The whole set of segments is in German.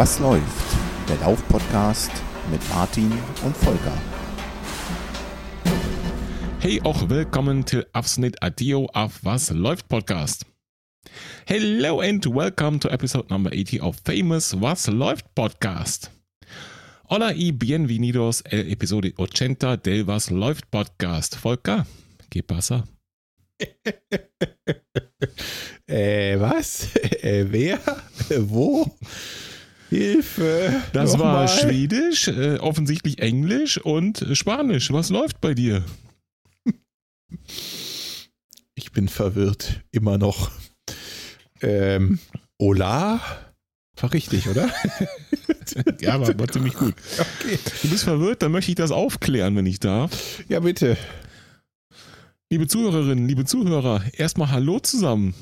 Was läuft? Der Lauf-Podcast mit Martin und Volker. Hey, auch willkommen til afsnit Adio auf Was läuft Podcast. Hello and welcome to episode number 80 of famous Was läuft Podcast. Hola y bienvenidos el episodio 80 del Was läuft Podcast. Volker, ¿qué pasa? äh, was? Äh, wer? Wo? Hilfe! Das war Nochmal. Schwedisch, äh, offensichtlich Englisch und Spanisch. Was läuft bei dir? Ich bin verwirrt, immer noch. Ähm, Ola? War richtig, oder? Ja, war, war ziemlich gut. Okay. Du bist verwirrt, dann möchte ich das aufklären, wenn ich darf. Ja, bitte. Liebe Zuhörerinnen, liebe Zuhörer, erstmal Hallo zusammen.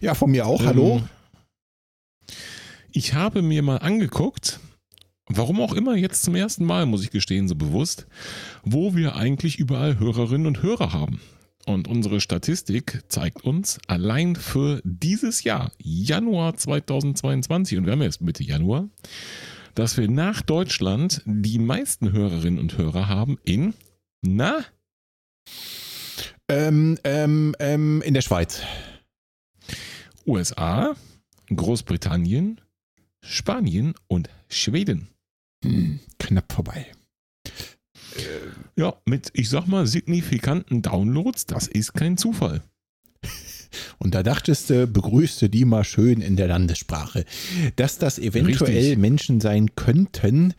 Ja, von mir auch. Hallo. Ähm, Ich habe mir mal angeguckt, warum auch immer jetzt zum ersten Mal, muss ich gestehen, so bewusst, wo wir eigentlich überall Hörerinnen und Hörer haben. Und unsere Statistik zeigt uns allein für dieses Jahr, Januar 2022, und wir haben jetzt Mitte Januar, dass wir nach Deutschland die meisten Hörerinnen und Hörer haben in, na, Ähm, ähm, ähm, in der Schweiz. USA, Großbritannien, Spanien und Schweden. Hm, knapp vorbei. Ja, mit, ich sag mal, signifikanten Downloads, das ist kein Zufall. Und da dachtest du, begrüßte die mal schön in der Landessprache. Dass das eventuell Richtig. Menschen sein könnten,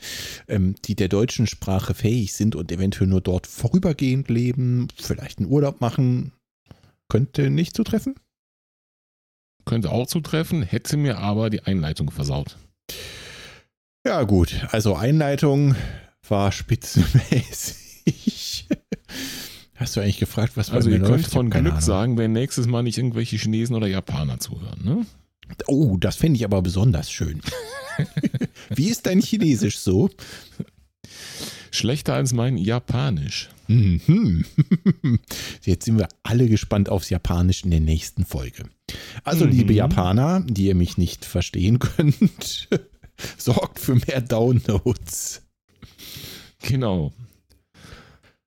ähm, die der deutschen Sprache fähig sind und eventuell nur dort vorübergehend leben, vielleicht einen Urlaub machen, könnte nicht zutreffen? Könnte auch zutreffen, hätte mir aber die Einleitung versaut. Ja, gut. Also Einleitung war spitzenmäßig. Hast du eigentlich gefragt, was bei Also ihr läuft? könnt von Glück Ahnung. sagen, wenn nächstes Mal nicht irgendwelche Chinesen oder Japaner zuhören. Ne? Oh, das fände ich aber besonders schön. Wie ist dein Chinesisch so? Schlechter als mein Japanisch. Mhm. Jetzt sind wir alle gespannt aufs Japanisch in der nächsten Folge. Also, Mhm. liebe Japaner, die ihr mich nicht verstehen könnt, sorgt für mehr Downloads. Genau.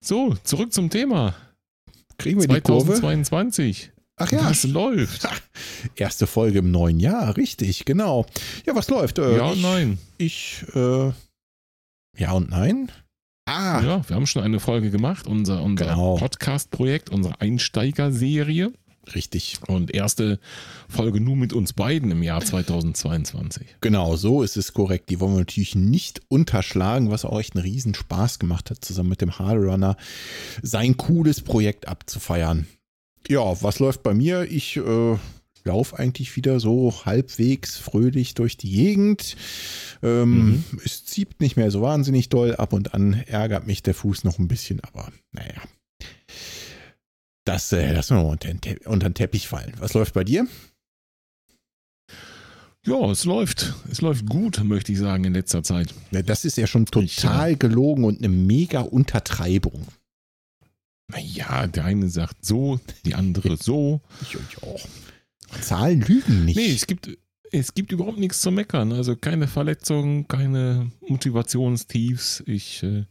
So, zurück zum Thema. Kriegen wir die Kurve? 2022. Ach ja, Was läuft? erste Folge im neuen Jahr, richtig, genau. Ja, was läuft? Äh, Ja und nein. Ich, äh, ja und nein? Ah, Ja, wir haben schon eine Folge gemacht, unser, unser Genau. Podcast-Projekt, unsere Einsteiger-Serie. richtig. Und erste Folge nur mit uns beiden im Jahr 2022. Genau, so ist es korrekt. Die wollen wir natürlich nicht unterschlagen, was auch echt einen riesen Spaß gemacht hat, zusammen mit dem Hardrunner sein cooles Projekt abzufeiern. Ja, was läuft bei mir? Ich äh, laufe eigentlich wieder so halbwegs fröhlich durch die Gegend. Ähm, Es zieht nicht mehr so wahnsinnig doll. Ab und an ärgert mich der Fuß noch ein bisschen, aber naja. Das äh, lassen wir mal unter unter den Teppich fallen. Was läuft bei dir? Ja, es läuft. Es läuft gut, möchte ich sagen, in letzter Zeit. Ja, das ist ja schon total gelogen und eine mega Untertreibung. Naja, der eine sagt so, die andere so. Ich, ich auch. Zahlen lügen nicht. Nee, es gibt, es gibt überhaupt nichts zu meckern. Also keine Verletzungen, keine Motivationstiefs. Ich äh,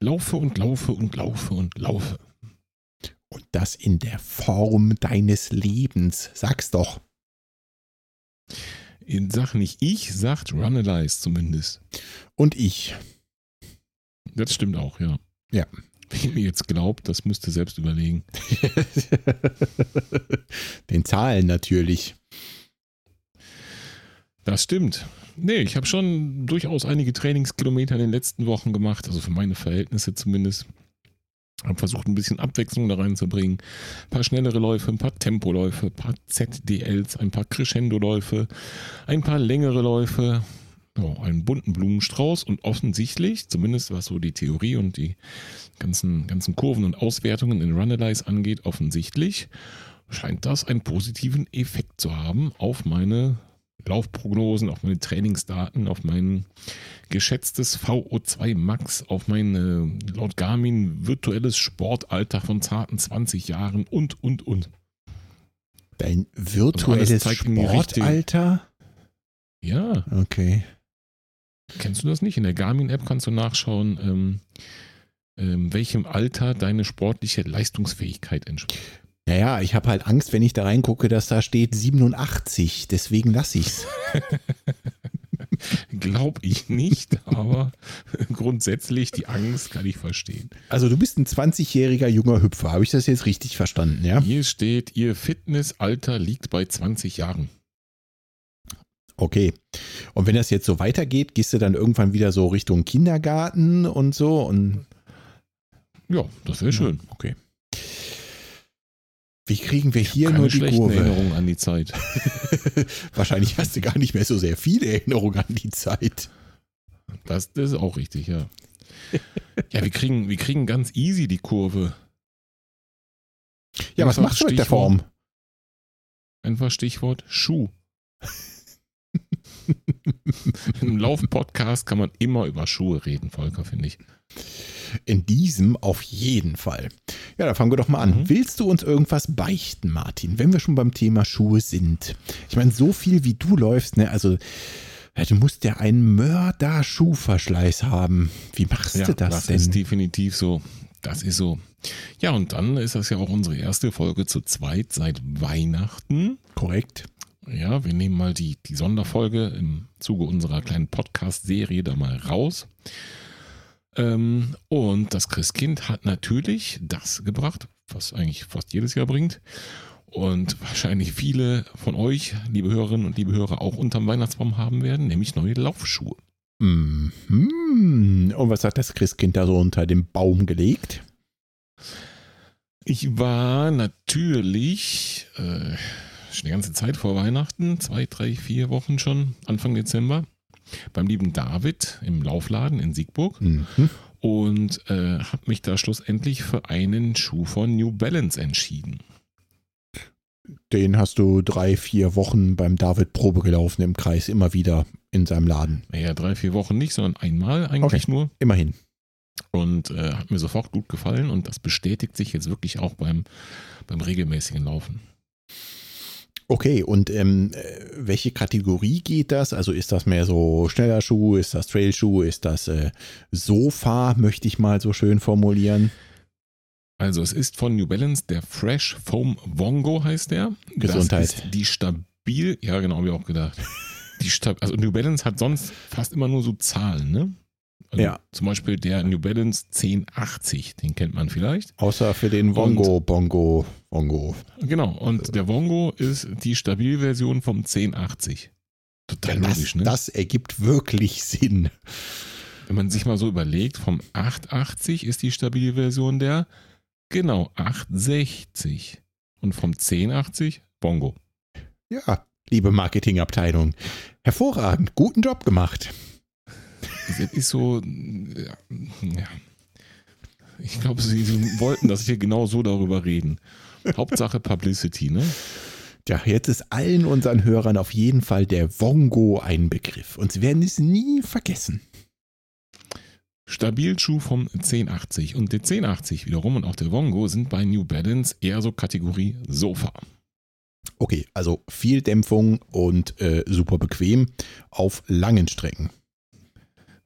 laufe und laufe und laufe und laufe. Und das in der Form deines Lebens. Sag's doch. Sag nicht ich, sagt Runalyze zumindest. Und ich. Das stimmt auch, ja. Ja. Wer mir jetzt glaubt, das müsste selbst überlegen. Den Zahlen natürlich. Das stimmt. Nee, ich habe schon durchaus einige Trainingskilometer in den letzten Wochen gemacht, also für meine Verhältnisse zumindest. Habe versucht, ein bisschen Abwechslung da reinzubringen. Ein paar schnellere Läufe, ein paar Tempoläufe, ein paar ZDLs, ein paar Crescendo-Läufe, ein paar längere Läufe, ja, einen bunten Blumenstrauß und offensichtlich, zumindest was so die Theorie und die ganzen, ganzen Kurven und Auswertungen in Runalyze angeht, offensichtlich scheint das einen positiven Effekt zu haben auf meine Laufprognosen, auf meine Trainingsdaten, auf mein geschätztes VO2 Max, auf mein äh, laut Garmin virtuelles Sportalter von zarten 20 Jahren und, und, und. Dein virtuelles. Sportalter? Ja, Okay. Kennst du das nicht? In der Garmin-App kannst du nachschauen, ähm, ähm, welchem Alter deine sportliche Leistungsfähigkeit entspricht. Naja, ich habe halt Angst, wenn ich da reingucke, dass da steht 87. Deswegen lasse ich's. Glaube ich nicht, aber grundsätzlich die Angst kann ich verstehen. Also du bist ein 20-jähriger junger Hüpfer. Habe ich das jetzt richtig verstanden, ja? Hier steht, ihr Fitnessalter liegt bei 20 Jahren. Okay. Und wenn das jetzt so weitergeht, gehst du dann irgendwann wieder so Richtung Kindergarten und so und Ja, das wäre schön. Okay. Wie kriegen wir hier nur die Kurve? Erinnerungen an die Zeit. Wahrscheinlich hast du gar nicht mehr so sehr viele Erinnerungen an die Zeit. Das, das ist auch richtig, ja. Ja, wir kriegen, wir kriegen ganz easy die Kurve. Ja, was machst du mit der. Form? Einfach Stichwort Schuh. Im Lauf-Podcast kann man immer über Schuhe reden, Volker, finde ich. In diesem auf jeden Fall. Ja, dann fangen wir doch mal an. Mhm. Willst du uns irgendwas beichten, Martin, wenn wir schon beim Thema Schuhe sind? Ich meine, so viel wie du läufst, ne, also du musst ja einen Mörder-Schuhverschleiß haben. Wie machst Ja, du das, das denn? ist definitiv so. Das ist so. Ja, und dann ist das ja auch unsere erste Folge zu zweit seit Weihnachten. Korrekt. Ja, wir nehmen mal die, die Sonderfolge im Zuge unserer kleinen Podcast-Serie da mal raus. Ähm, und das Christkind hat natürlich das gebracht, was eigentlich fast jedes Jahr bringt. Und wahrscheinlich viele von euch, liebe Hörerinnen und liebe Hörer, auch unterm Weihnachtsbaum haben werden, nämlich neue Laufschuhe. Mhm. Und was hat das Christkind da so unter dem Baum gelegt? Ich war natürlich äh, schon die ganze Zeit vor Weihnachten, zwei, drei, vier Wochen schon, Anfang Dezember, beim lieben David im Laufladen in Siegburg Mhm. und äh, habe mich da schlussendlich für einen Schuh von New Balance entschieden. Den hast du drei, vier Wochen beim David Probe gelaufen im Kreis, immer wieder in seinem Laden. Naja, drei, vier Wochen nicht, sondern einmal eigentlich nur. Immerhin. Und äh, hat mir sofort gut gefallen und das bestätigt sich jetzt wirklich auch beim, beim regelmäßigen Laufen. Okay, und ähm, äh, welche Kategorie geht das? Also ist das mehr so schneller Schuh, ist das Trailschuh, ist das äh, Sofa, möchte ich mal so schön formulieren? Also es ist von New Balance der Fresh Foam Vongo heißt der. Gesundheit. Das ist die stabil, ja genau, habe ich auch gedacht. Die Stab also New Balance hat sonst fast immer nur so Zahlen, ne? Also Ja. Zum Beispiel der New Balance 1080, den kennt man vielleicht. Außer für den Wongo, Bongo, Wongo. Genau, und der Vongo ist die Stabilversion vom 1080. Total das, logisch, ne? das ergibt wirklich Sinn. Wenn man sich mal so überlegt, vom 880 ist die Stabilversion der, genau, 860. Und vom 1080 Bongo. Ja, liebe Marketingabteilung, hervorragend, guten Job gemacht. Das ist so, ja, ja. Ich glaube, sie, sie wollten, dass wir genau so darüber reden. Hauptsache Publicity, ne? Ja, jetzt ist allen unseren Hörern auf jeden Fall der Wongo ein Begriff und sie werden es nie vergessen. Stabilschuh vom 1080 und der 1080 wiederum und auch der Vongo sind bei New Balance eher so Kategorie Sofa. Okay, also viel Dämpfung und äh, super bequem auf langen Strecken.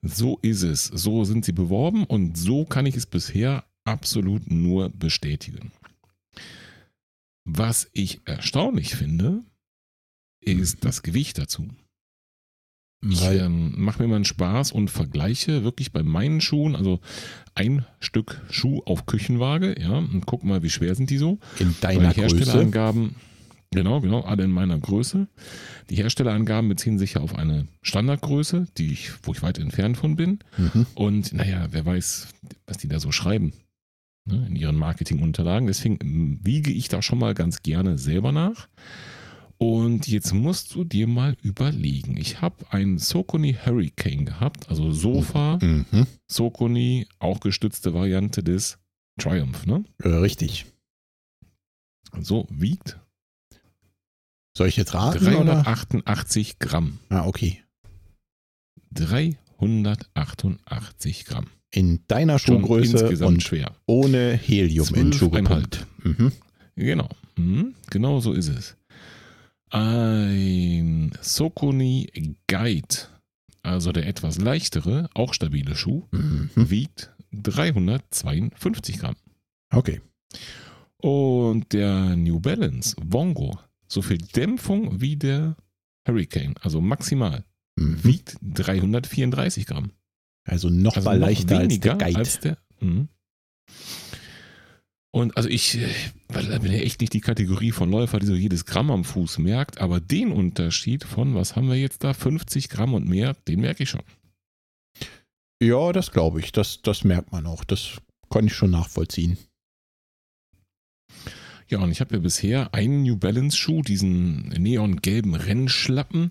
So ist es. So sind sie beworben und so kann ich es bisher absolut nur bestätigen. Was ich erstaunlich finde, ist das Gewicht dazu. Ich ähm, mache mir mal einen Spaß und vergleiche wirklich bei meinen Schuhen, also ein Stück Schuh auf Küchenwaage, ja, und guck mal, wie schwer sind die so. In deiner die Größe. Genau, genau, alle in meiner Größe. Die Herstellerangaben beziehen sich ja auf eine Standardgröße, die ich, wo ich weit entfernt von bin. Mhm. Und naja, wer weiß, was die da so schreiben ne, in ihren Marketingunterlagen. Deswegen ähm, wiege ich da schon mal ganz gerne selber nach. Und jetzt musst du dir mal überlegen. Ich habe einen Socony Hurricane gehabt, also Sofa, Mhm. Socony, auch gestützte Variante des Triumph. Ne? Äh, richtig. So wiegt Soll ich jetzt raten? Oder? 388 Gramm. Ah, okay. 388 Gramm. In deiner Schuhgröße insgesamt und schwer. ohne Helium in Zwölfeinhalb. Schuhgepumpt. Mhm. Genau. Mhm, genau so ist es. Ein Sokoni Guide, also der etwas leichtere, auch stabile Schuh, Mhm. wiegt 352 Gramm. Okay. Und der New Balance Vongo, so viel Dämpfung wie der Hurricane, also maximal, Mhm. wiegt 334 Gramm. Also noch Also mal noch leichter als der Guide. Als der, Mhm. Und also ich äh, bin ja echt nicht die Kategorie von Läufer, die so jedes Gramm am Fuß merkt, aber den Unterschied von, was haben wir jetzt da, 50 Gramm und mehr, den merke ich schon. ja, das glaube ich. Das, das merkt man auch. Das kann ich schon nachvollziehen. Ja, und ich habe ja bisher einen New Balance Schuh, diesen neongelben Rennschlappen,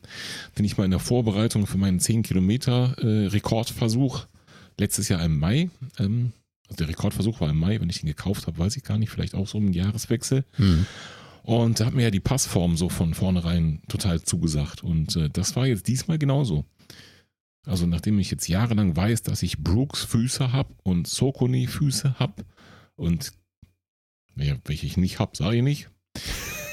den ich mal in der Vorbereitung für meinen 10 Kilometer äh, Rekordversuch letztes Jahr im Mai, ähm, also der Rekordversuch war im Mai, wenn ich ihn gekauft habe, weiß ich gar nicht, vielleicht auch so im Jahreswechsel. Mhm. Und da hat mir ja die Passform so von vornherein total zugesagt. Und äh, das war jetzt diesmal genauso. Also nachdem ich jetzt jahrelang weiß, dass ich Brooks Füße habe und Sokoni Füße habe und welche ich nicht habe, sage ich nicht,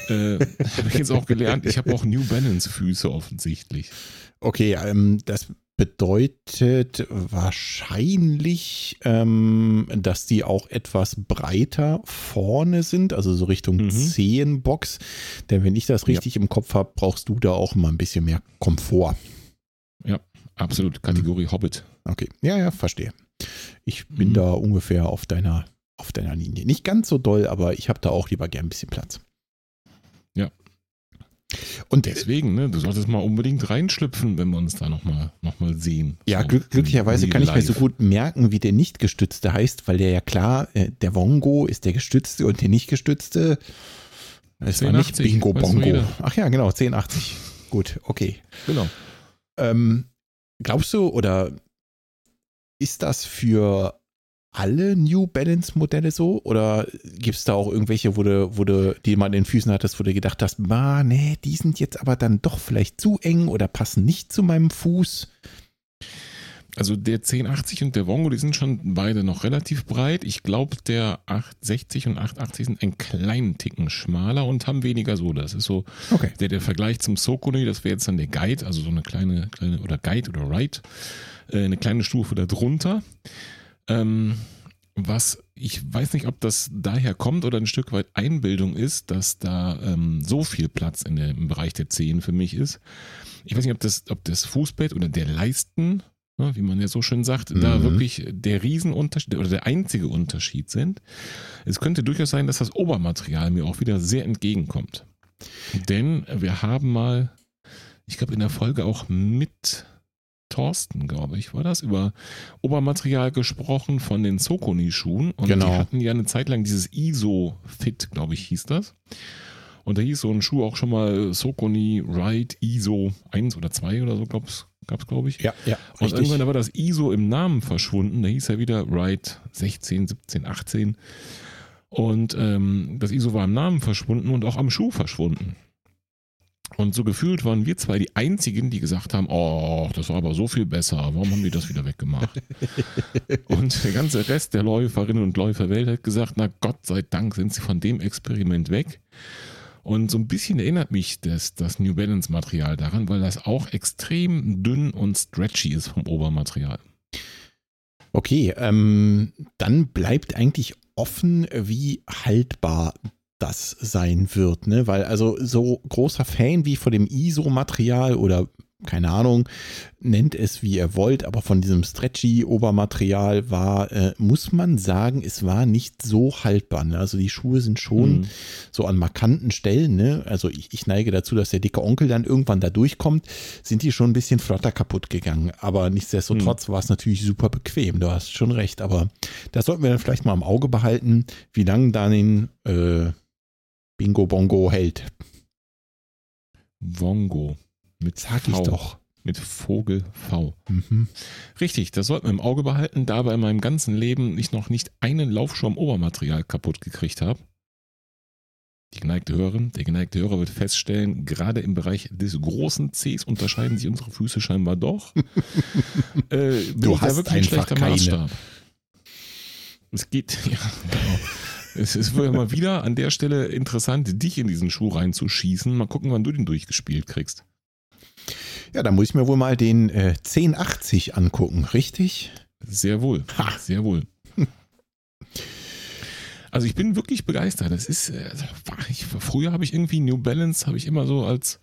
äh, habe ich jetzt auch gelernt, ich habe auch New Balance Füße offensichtlich. Okay, ähm, das bedeutet wahrscheinlich, ähm, dass die auch etwas breiter vorne sind, also so Richtung Mhm. Zehenbox. Denn wenn ich das Ja. richtig im Kopf habe, brauchst du da auch mal ein bisschen mehr Komfort. Absolut, Kategorie Hobbit. Okay, ja, ja, verstehe. Ich bin Mhm. da ungefähr auf deiner, auf deiner Linie. Nicht ganz so doll, aber ich habe da auch lieber gern ein bisschen Platz. Ja. Und äh, Deswegen, ne, du solltest mal unbedingt reinschlüpfen, wenn wir uns da nochmal noch mal sehen. Ja, So, glück, glücklicherweise kann ich mir so gut merken, wie der nicht gestützte heißt, weil der ja klar, äh, der Wongo ist der gestützte und der nicht gestützte. Es war nicht 1080, Bingo Bongo. Ach ja, genau, 1080. Gut, okay. Genau. Ähm, glaubst du oder ist das für alle New Balance Modelle so? Oder gibt es da auch irgendwelche, wo du, wo du, die man in den Füßen hattest, wo du gedacht hast, ma, nee, die sind jetzt aber dann doch vielleicht zu eng oder passen nicht zu meinem Fuß? Also der 1080 und der Wongo, die sind schon beide noch relativ breit. Ich glaube, der 860 und 880 sind einen kleinen Ticken schmaler und haben weniger Sohle. Das ist so Okay. der, der Vergleich zum Sokoni, das wäre jetzt dann der Guide, also so eine kleine, kleine oder Guide oder Ride, äh, eine kleine Stufe darunter. Ähm, was ich weiß nicht, ob das daher kommt oder ein Stück weit Einbildung ist, dass da ähm, so viel Platz in der, im Bereich der Zehen für mich ist. Ich weiß nicht, ob das, ob das Fußbett oder der Leisten, ne, wie man ja so schön sagt, da Mhm. wirklich der Riesenunterschied oder der einzige Unterschied sind. Es könnte durchaus sein, dass das Obermaterial mir auch wieder sehr entgegenkommt. Denn wir haben mal, ich glaube in der Folge auch mit Thorsten, glaube ich, war das, über Obermaterial gesprochen von den Sokoni-Schuhen. Und Genau. die hatten ja eine Zeit lang dieses ISO-Fit, glaube ich, hieß das. Und da hieß so ein Schuh auch schon mal Sokoni Ride ISO 1 oder 2 oder so, gab es, glaube ich. Ja, ja, Und richtig. irgendwann war das ISO im Namen verschwunden. Da hieß er wieder Ride 16, 17, 18. Und ähm, das ISO war im Namen verschwunden und auch am Schuh verschwunden. Und so gefühlt waren wir zwei die einzigen, die gesagt haben, oh, das war aber so viel besser. Warum haben die das wieder weggemacht? und der ganze Rest der Läuferinnen und Läuferwelt hat gesagt, na Gott sei Dank sind sie von dem Experiment weg. Und so ein bisschen erinnert mich das, das New Balance Material daran, weil das auch extrem dünn und stretchy ist vom Obermaterial. Okay, ähm, dann bleibt eigentlich offen, wie haltbar das sein wird, ne? Weil also so großer Fan wie von dem ISO-Material oder keine Ahnung, nennt es wie ihr wollt, aber von diesem stretchy Obermaterial war, äh, muss man sagen, es war nicht so haltbar. Ne? Also die Schuhe sind schon Mhm. so an markanten Stellen, ne? Also ich, ich neige dazu, dass der dicke Onkel dann irgendwann da durchkommt, sind die schon ein bisschen flotter kaputt gegangen. Aber nichtsdestotrotz war es natürlich super bequem. Du hast schon recht. Aber das sollten wir dann vielleicht mal im Auge behalten, wie lange dann den äh, Bingo Bongo hält. Wongo. Mit Sag ich V. doch. Mit Vogel V. Mhm. Richtig, das sollten wir im Auge behalten, da bei meinem ganzen Leben ich noch nicht einen Laufschuh am Obermaterial kaputt gekriegt habe. Die geneigte Hörerin, der geneigte Hörer wird feststellen, gerade im Bereich des großen Cs unterscheiden sich unsere Füße scheinbar doch. äh, Du ich da hast wirklich ein einfach schlechter keine. Maßstab. Es geht, ja, genau. Es ist wohl immer wieder an der Stelle interessant, dich in diesen Schuh reinzuschießen. Mal gucken, wann du den durchgespielt kriegst. Ja, da muss ich mir wohl mal den äh, 1080 angucken, richtig? Sehr wohl. Ha. Sehr wohl. Also ich bin wirklich begeistert. Das ist, äh, ich, früher habe ich irgendwie New Balance, habe ich immer so als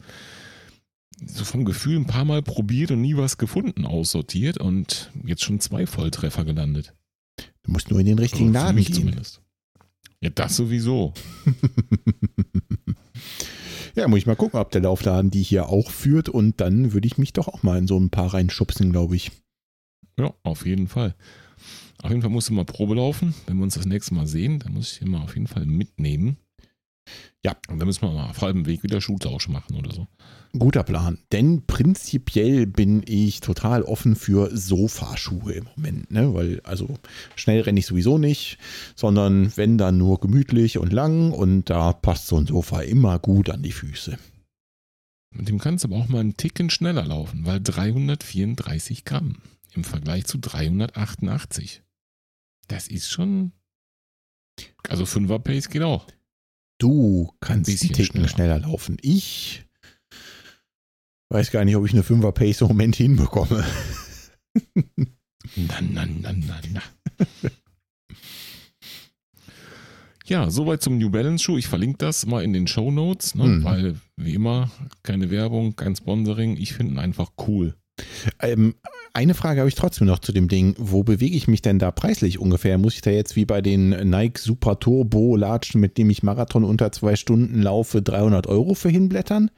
so vom Gefühl ein paar Mal probiert und nie was gefunden aussortiert und jetzt schon zwei Volltreffer gelandet. Du musst nur in den richtigen Also Laden gehen. zumindest. Ja, das sowieso. Ja, muss ich mal gucken, ob der Laufladen die hier auch führt und dann würde ich mich doch auch mal in so ein paar reinschubsen, glaube ich. Ja, auf jeden Fall. Auf jeden Fall musst du mal Probe laufen. Wenn wir uns das nächste Mal sehen, dann muss ich mal auf jeden Fall mitnehmen. Ja. Und dann müssen wir mal auf halbem Weg wieder Schuhtausch machen oder so. Guter Plan. Denn prinzipiell bin ich total offen für Sofaschuhe im Moment, ne? Weil, also schnell renne ich sowieso nicht, sondern wenn dann nur gemütlich und lang und da passt so ein Sofa immer gut an die Füße. Mit dem kannst du aber auch mal einen Ticken schneller laufen, weil 334 Gramm im Vergleich zu 388. Das ist schon. Also 5er Pace geht auch. Du kannst einen Ticken schneller. schneller laufen. Ich weiß gar nicht, ob ich eine 5er Pace im Moment hinbekomme. Na, na, na, na, na. Ja, soweit zum New Balance Schuh. Ich verlinke das mal in den Show Notes, ne? Mhm. weil wie immer keine Werbung, kein Sponsoring. Ich finde ihn einfach cool. Ähm, eine Frage habe ich trotzdem noch zu dem Ding. Wo bewege ich mich denn da preislich ungefähr? Muss ich da jetzt wie bei den Nike Super Turbo Latschen, mit dem ich Marathon unter zwei Stunden laufe, 300 Euro für hinblättern?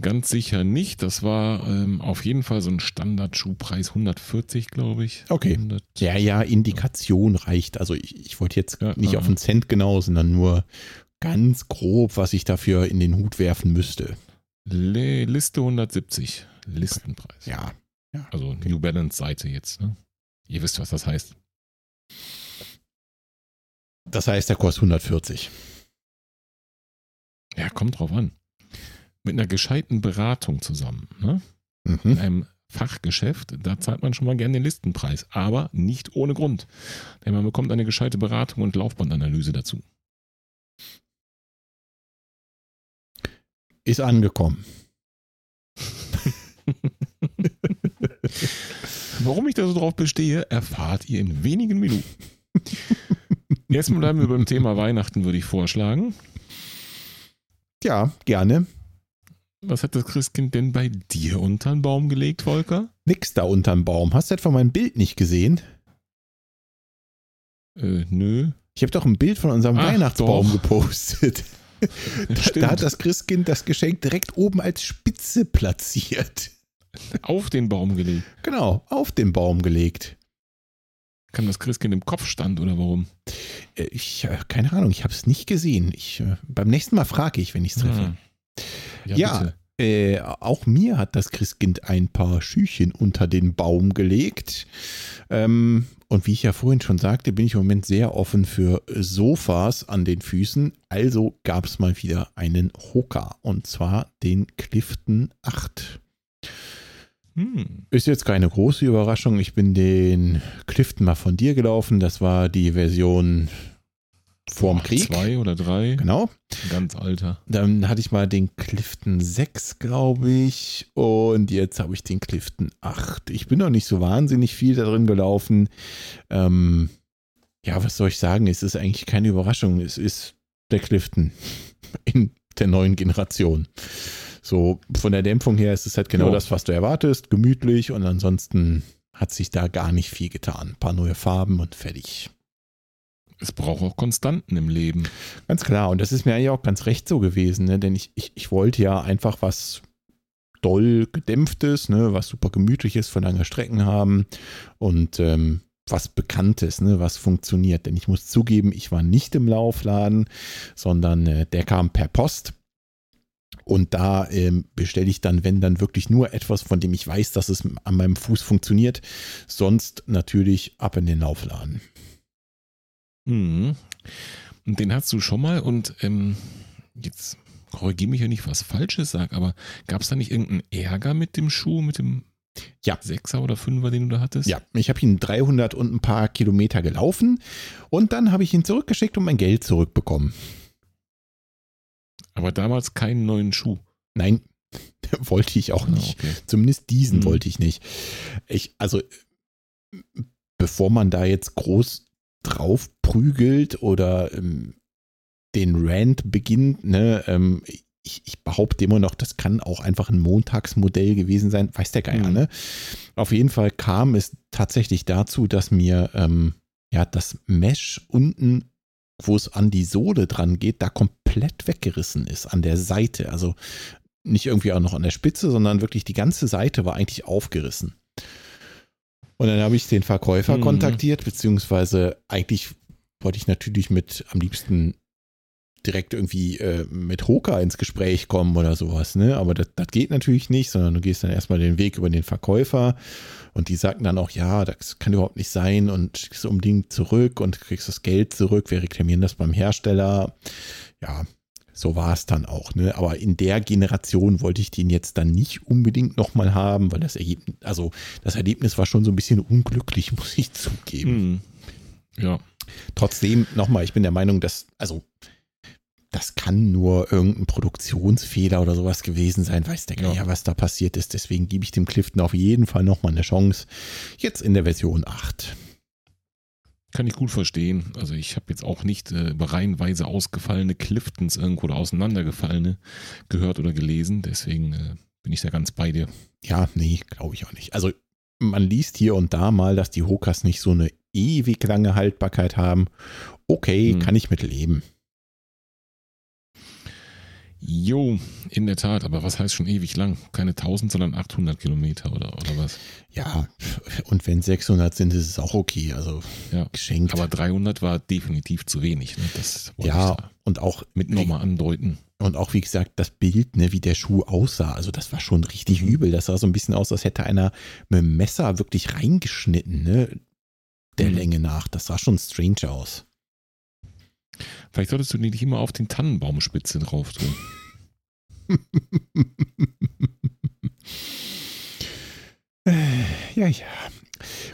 Ganz sicher nicht. Das war ähm, auf jeden Fall so ein Standardschuhpreis 140, glaube ich. Okay. 100, Ja, ja, Indikation reicht. Also ich, ich wollte jetzt Ja, nicht ja, auf einen Cent genau, sondern nur ganz grob, was ich dafür in den Hut werfen müsste. Le Liste 170. Listenpreis. Ja. Also New Balance Seite jetzt. Ne? Ihr wisst, was das heißt. Das heißt, der kostet 140. Ja, kommt drauf an. Mit einer gescheiten Beratung zusammen. Ne? In Mhm. einem Fachgeschäft, da zahlt man schon mal gerne den Listenpreis, aber nicht ohne Grund. Denn man bekommt eine gescheite Beratung und Laufbandanalyse dazu. Ist angekommen. Warum ich da so drauf bestehe, erfahrt ihr in wenigen Minuten. Jetzt bleiben wir beim Thema Weihnachten, würde ich vorschlagen. Ja, gerne. Was hat das Christkind denn bei dir unter den Baum gelegt, Volker? Nix da unterm Baum. Hast du etwa mein Bild nicht gesehen? Äh, nö. Ich habe doch ein Bild von unserem Ach, Weihnachtsbaum doch. gepostet. Da, da hat das Christkind das Geschenk direkt oben als Spitze platziert. Auf den Baum gelegt. Genau, auf den Baum gelegt. Kann das Christkind im Kopf stand oder warum? Äh, Ich, äh, keine Ahnung, ich habe es nicht gesehen. Ich, äh, beim nächsten Mal frage ich, wenn ich es treffe. Ah. Ja, Ja. Äh, auch mir hat das Christkind ein paar Schüchen unter den Baum gelegt. Ähm, und wie ich ja vorhin schon sagte, bin ich im Moment sehr offen für Sofas an den Füßen. Also gab es mal wieder einen Hoka und zwar den Clifton 8. Hm. Ist jetzt keine große Überraschung. Ich bin den Clifton mal von dir gelaufen. Das war die Version vorm Boah, Krieg. Zwei oder drei. Genau. Ganz alter. Dann hatte ich mal den Clifton 6, glaube ich. Und jetzt habe ich den Clifton 8. Ich bin noch nicht so wahnsinnig viel da drin gelaufen. Ähm, ja, was soll ich sagen? Es ist eigentlich keine Überraschung. Es ist der Clifton in der neuen Generation. So, von der Dämpfung her ist es halt genau Ja. das, was du erwartest. Gemütlich und ansonsten hat sich da gar nicht viel getan. Ein paar neue Farben und fertig. Es braucht auch Konstanten im Leben. Ganz klar, und das ist mir eigentlich auch ganz recht so gewesen, ne? denn ich, ich, ich wollte ja einfach was doll gedämpftes, ne? was super gemütliches von lange Strecken haben und ähm, was Bekanntes, ne? was funktioniert. Denn ich muss zugeben, ich war nicht im Laufladen, sondern äh, der kam per Post. Und da ähm, bestelle ich dann, wenn dann wirklich nur etwas, von dem ich weiß, dass es an meinem Fuß funktioniert. Sonst natürlich ab in den Laufladen. Mhm. Und den hast du schon mal und ähm, jetzt korrigiere mich, wenn ich was Falsches sage, aber gab es da nicht irgendeinen Ärger mit dem Schuh, mit dem Ja. Sechser oder Fünfer, den du da hattest? Ja, ich habe ihn 300 und ein paar Kilometer gelaufen und dann habe ich ihn zurückgeschickt und mein Geld zurückbekommen. Aber damals keinen neuen Schuh. Nein, wollte ich auch Ah, nicht. okay. Zumindest diesen Mhm. wollte ich nicht. Ich, also, bevor man da jetzt groß drauf prügelt oder ähm, den Rant beginnt, ne, ähm, ich, ich behaupte immer noch, das kann auch einfach ein Montagsmodell gewesen sein, weiß der Geier, Mhm. ne? Auf jeden Fall kam es tatsächlich dazu, dass mir ähm, ja das Mesh unten, wo es an die Sohle dran geht, da komplett weggerissen ist an der Seite. Also nicht irgendwie auch noch an der Spitze, sondern wirklich die ganze Seite war eigentlich aufgerissen. Und dann habe ich den Verkäufer Mhm. kontaktiert, beziehungsweise eigentlich wollte ich natürlich mit am liebsten direkt irgendwie äh, mit Hoka ins Gespräch kommen oder sowas, ne? Aber das, das geht natürlich nicht, sondern du gehst dann erstmal den Weg über den Verkäufer und die sagten dann auch, ja, das kann überhaupt nicht sein und schickst du unbedingt zurück und kriegst das Geld zurück, wir reklamieren das beim Hersteller. Ja, so war es dann auch, ne? Aber in der Generation wollte ich den jetzt dann nicht unbedingt nochmal haben, weil das Ergebnis, also das Erlebnis war schon so ein bisschen unglücklich, muss ich zugeben. Mhm. Ja. Trotzdem, nochmal, ich bin der Meinung, dass, also, das kann nur irgendein Produktionsfehler oder sowas gewesen sein. Weiß der Geier, Ja. was da passiert ist. Deswegen gebe ich dem Clifton auf jeden Fall nochmal eine Chance. Jetzt in der Version 8. Kann ich gut verstehen. Also ich habe jetzt auch nicht äh, reihenweise ausgefallene Cliftons irgendwo oder auseinandergefallene gehört oder gelesen. Deswegen äh, bin ich da ganz bei dir. Ja, nee, glaube ich auch nicht. Also, man liest hier und da mal, dass die Hokas nicht so eine ewig lange Haltbarkeit haben. Okay, Hm. kann ich mit leben. Jo, in der Tat. Aber was heißt schon ewig lang? Keine 1000, sondern 800 Kilometer oder, oder was? Ja, und wenn 600 sind, ist es auch okay. Also, Ja. geschenkt. Aber 300 war definitiv zu wenig. Ne? Das wollte ja, ich da und auch mit nochmal andeuten. Und auch, wie gesagt, das Bild, ne, wie der Schuh aussah, also das war schon richtig Mhm. übel. Das sah so ein bisschen aus, als hätte einer mit dem Messer wirklich reingeschnitten, ne? Der Mhm. Länge nach. Das sah schon strange aus. Vielleicht solltest du die nicht immer auf den Tannenbaumspitze drauf tun. ja, ja.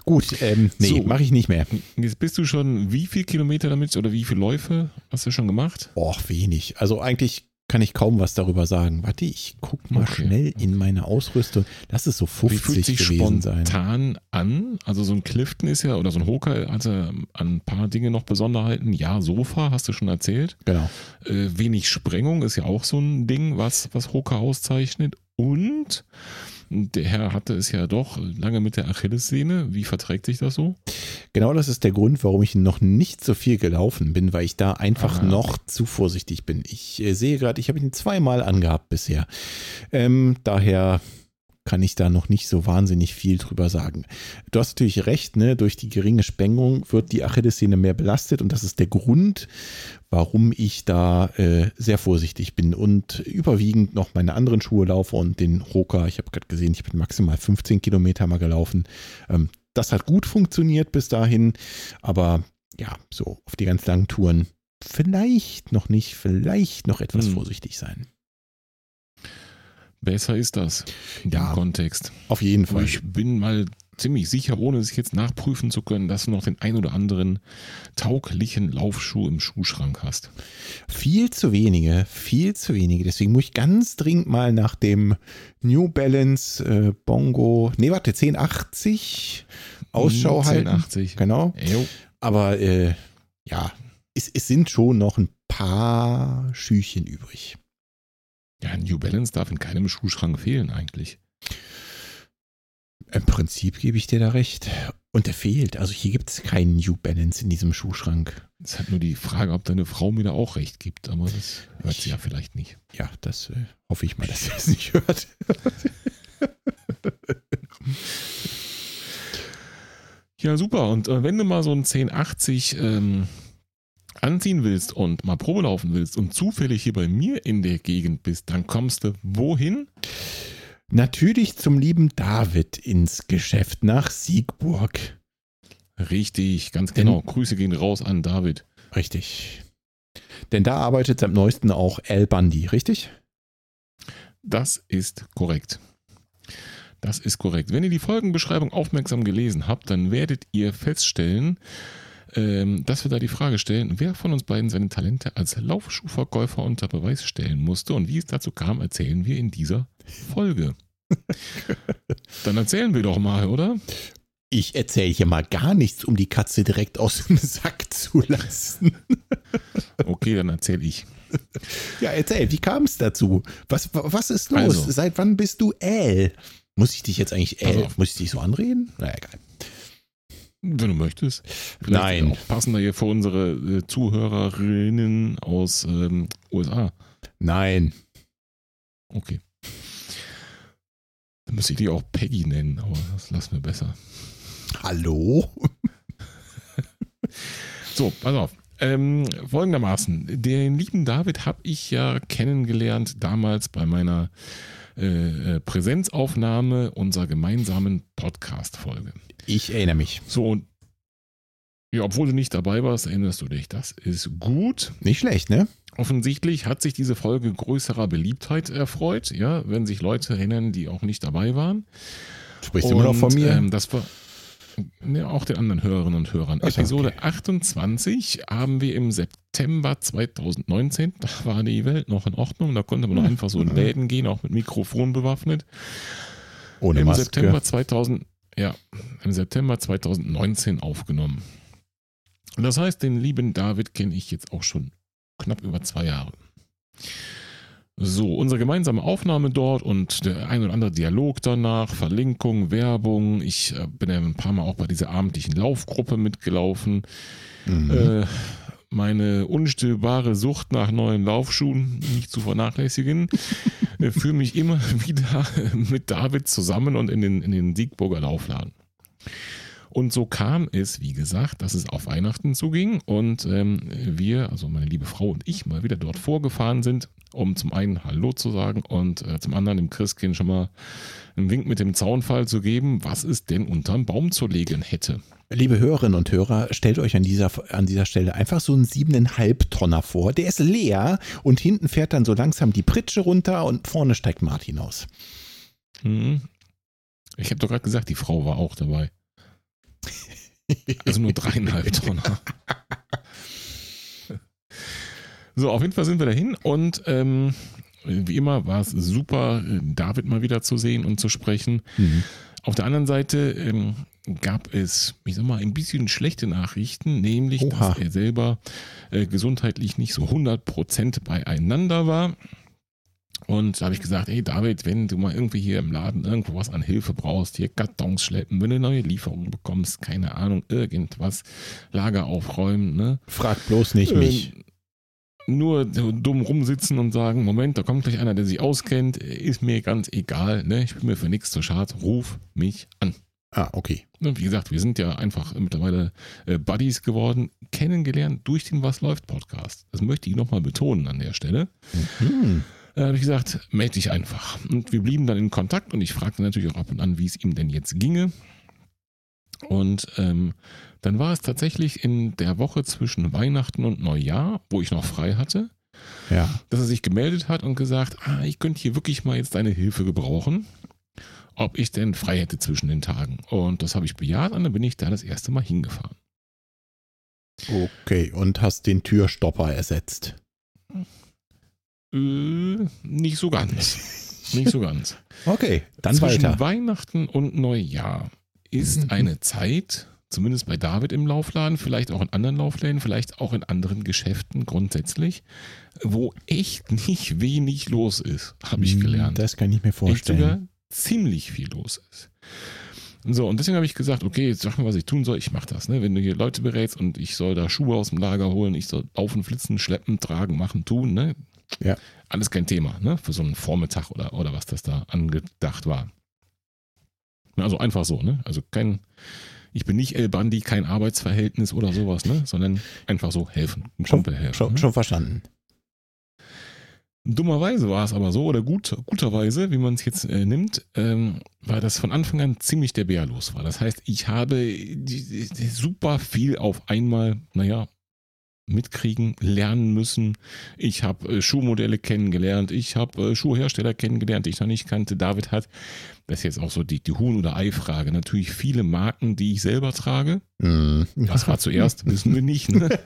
Gut, ähm, nee, So. mache ich nicht mehr. Jetzt bist du schon wie viel Kilometer damit oder wie viele Läufe hast du schon gemacht? Och, wenig. Also eigentlich kann ich kaum was darüber sagen. Warte, ich guck mal Okay. schnell in meine Ausrüstung. Lass es so Wie 50 fühlt sich gewesen sein. spontan an? Also so ein Clifton ist ja, oder so ein Hoka hatte an ein paar Dinge noch Besonderheiten. Ja, Sofa, hast du schon erzählt. Genau. Äh, wenig Sprengung ist ja auch so ein Ding, was, was Hoka auszeichnet. Und der Herr hatte es ja doch lange mit der Achillessehne. Wie verträgt sich das so? Genau das ist der Grund, warum ich noch nicht so viel gelaufen bin, weil ich da einfach Ah. noch zu vorsichtig bin. Ich äh, sehe gerade, ich habe ihn zweimal angehabt bisher. Ähm, daher kann ich da noch nicht so wahnsinnig viel drüber sagen. Du hast natürlich recht, ne? durch die geringe Spengung wird die Achillessehne mehr belastet und das ist der Grund, warum ich da äh, sehr vorsichtig bin und überwiegend noch meine anderen Schuhe laufe und den Roka. Ich habe gerade gesehen, ich bin maximal 15 Kilometer mal gelaufen. Ähm, das hat gut funktioniert bis dahin, aber ja, so auf die ganz langen Touren vielleicht noch nicht, vielleicht noch etwas Hm. vorsichtig sein. Besser ist das Ja. dem Kontext. Auf jeden Fall. ich bin mal ziemlich sicher, ohne es jetzt nachprüfen zu können, dass du noch den ein oder anderen tauglichen Laufschuh im Schuhschrank hast. Viel zu wenige, viel zu wenige. Deswegen muss ich ganz dringend mal nach dem New Balance äh, Bongo, nee, warte, 1080 Ausschau Hm, halten. 1080. Genau. Jo. Aber äh, ja, es, es sind schon noch ein paar Schüchen übrig. Ja, New Balance darf in keinem Schuhschrank fehlen eigentlich. Im Prinzip gebe ich dir da recht. Und der fehlt. Also hier gibt es keinen New Balance in diesem Schuhschrank. Es ist halt nur die Frage, ob deine Frau mir da auch recht gibt, aber das hört sie ja vielleicht nicht. Ja, das äh, hoffe ich mal, dass sie es nicht hört. Ja, super. Und äh, wenn du mal so ein 1080 ähm, anziehen willst und mal Probe laufen willst und zufällig hier bei mir in der Gegend bist, dann kommst du wohin? Natürlich zum lieben David ins Geschäft nach Siegburg. Richtig, ganz Denn- genau. Grüße gehen raus an David. Richtig. Denn da arbeitet am neuesten auch Al Bundy, richtig? Das ist korrekt. Das ist korrekt. Wenn ihr die Folgenbeschreibung aufmerksam gelesen habt, dann werdet ihr feststellen, ähm, dass wir da die Frage stellen, wer von uns beiden seine Talente als Laufschuhverkäufer unter Beweis stellen musste und wie es dazu kam, erzählen wir in dieser Folge. Dann erzählen wir doch mal, oder? Ich erzähle hier mal gar nichts, um die Katze direkt aus dem Sack zu lassen. Okay, dann erzähle ich. Ja, erzähl, wie kam es dazu? Was, was ist los? Also. Seit wann bist du L? Muss ich dich jetzt eigentlich L? Muss ich dich so anreden? Na egal. Wenn du möchtest. Nein. Auch passender hier für unsere äh, Zuhörerinnen aus ähm, USA. Nein. Okay. Dann müsste ich die auch Peggy nennen, aber das lassen wir besser. Hallo? So, pass auf. Ähm, folgendermaßen, den lieben David habe ich ja kennengelernt damals bei meiner äh, äh, Präsenzaufnahme unserer gemeinsamen Podcast-Folge. Ich erinnere mich. So, und ja, obwohl du nicht dabei warst, erinnerst du dich. Das ist gut. Nicht schlecht, ne? Offensichtlich hat sich diese Folge größerer Beliebtheit erfreut, ja, wenn sich Leute erinnern, die auch nicht dabei waren. Sprichst du immer noch von mir? Ähm, das war auch den anderen Hörerinnen und Hörern. Ach so, Episode okay. 28 haben wir im September 2019. Da war die Welt noch in Ordnung. Da konnte man noch einfach so in Läden gehen, auch mit Mikrofon bewaffnet. Ohne Im Maske. September 2000, ja, im September 2019 aufgenommen. Das heißt, den lieben David kenne ich jetzt auch schon knapp über zwei Jahre. So, unsere gemeinsame Aufnahme dort und der ein oder andere Dialog danach, Verlinkung, Werbung. Ich äh, bin ja ein paar Mal auch bei dieser abendlichen Laufgruppe mitgelaufen. Mhm. Äh, meine unstillbare Sucht nach neuen Laufschuhen nicht zu vernachlässigen, äh, führe mich immer wieder mit David zusammen und in den, in den Siegburger Laufladen. Und so kam es, wie gesagt, dass es auf Weihnachten zuging und ähm, wir, also meine liebe Frau und ich, mal wieder dort vorgefahren sind, um zum einen Hallo zu sagen und äh, zum anderen dem Christkind schon mal einen Wink mit dem Zaunfall zu geben, was es denn unterm Baum zu legen hätte. Liebe Hörerinnen und Hörer, stellt euch an dieser, an dieser Stelle einfach so einen siebeneinhalb Tonner vor. Der ist leer und hinten fährt dann so langsam die Pritsche runter und vorne steigt Martin aus. Hm. Ich habe doch gerade gesagt, die Frau war auch dabei. Also nur dreieinhalb Tonner. So, auf jeden Fall sind wir dahin und ähm, wie immer war es super, David mal wieder zu sehen und zu sprechen. Mhm. Auf der anderen Seite ähm, gab es, ich sag mal, ein bisschen schlechte Nachrichten, nämlich, Oha. dass er selber äh, gesundheitlich nicht so 100% beieinander war. Und da habe ich gesagt, hey David, wenn du mal irgendwie hier im Laden irgendwo was an Hilfe brauchst, hier Kartons schleppen, wenn du neue Lieferungen bekommst, keine Ahnung, irgendwas, Lager aufräumen, ne? Frag bloß nicht mich. Ähm, nur dumm rumsitzen und sagen, Moment, da kommt gleich einer, der sich auskennt, ist mir ganz egal, ne? Ich bin mir für nichts zu schade, ruf mich an. Ah, okay. Ne, Wie gesagt, wir sind ja einfach mittlerweile äh, Buddies geworden, kennengelernt durch den Was läuft Podcast. Das möchte ich nochmal betonen an der Stelle. Mhm. Da habe ich gesagt, melde dich einfach. Und wir blieben dann in Kontakt und ich fragte natürlich auch ab und an, wie es ihm denn jetzt ginge. Und ähm, dann war es tatsächlich in der Woche zwischen Weihnachten und Neujahr, wo ich noch frei hatte, Ja. dass er sich gemeldet hat und gesagt, ah, ich könnte hier wirklich mal jetzt deine Hilfe gebrauchen, ob ich denn frei hätte zwischen den Tagen. Und das habe ich bejaht und dann bin ich da das erste Mal hingefahren. Okay, und hast den Türstopper ersetzt. Äh, nicht so ganz. Nicht so ganz. Okay, dann Zwischen weiter. Weihnachten und Neujahr ist Mhm. eine Zeit, zumindest bei David im Laufladen, vielleicht auch in anderen Laufläden, vielleicht auch in anderen Geschäften grundsätzlich, wo echt nicht wenig los ist, habe ich gelernt. Hm, Das kann ich mir echt sogar vorstellen. ziemlich viel los ist. So, und deswegen habe ich gesagt, okay, jetzt sag mir, was ich tun soll, ich mache das. Ne? Wenn du hier Leute berätst und ich soll da Schuhe aus dem Lager holen, ich soll laufen, flitzen, schleppen, tragen, machen, tun, ne? Ja. Alles kein Thema, ne? Für so einen Vormittag oder, oder was das da angedacht war. Also einfach so, ne? Also kein, ich bin nicht El Bandi, kein Arbeitsverhältnis oder sowas, ne? Sondern einfach so helfen, ein Schon, helfen. schon, ne? schon verstanden. Dummerweise war es aber so, oder gut, guterweise, wie man es jetzt äh, nimmt, ähm, war das von Anfang an ziemlich der Bär los war. Das heißt, ich habe die, die, super viel auf einmal, naja, mitkriegen, lernen müssen. Ich habe äh, Schuhmodelle kennengelernt, ich habe äh, Schuhhersteller kennengelernt, die ich noch nicht kannte. David hat, das ist jetzt auch so die, die Huhn- oder Ei-Frage, natürlich viele Marken, die ich selber trage. Mm. Was war zuerst, wissen wir nicht. Ne?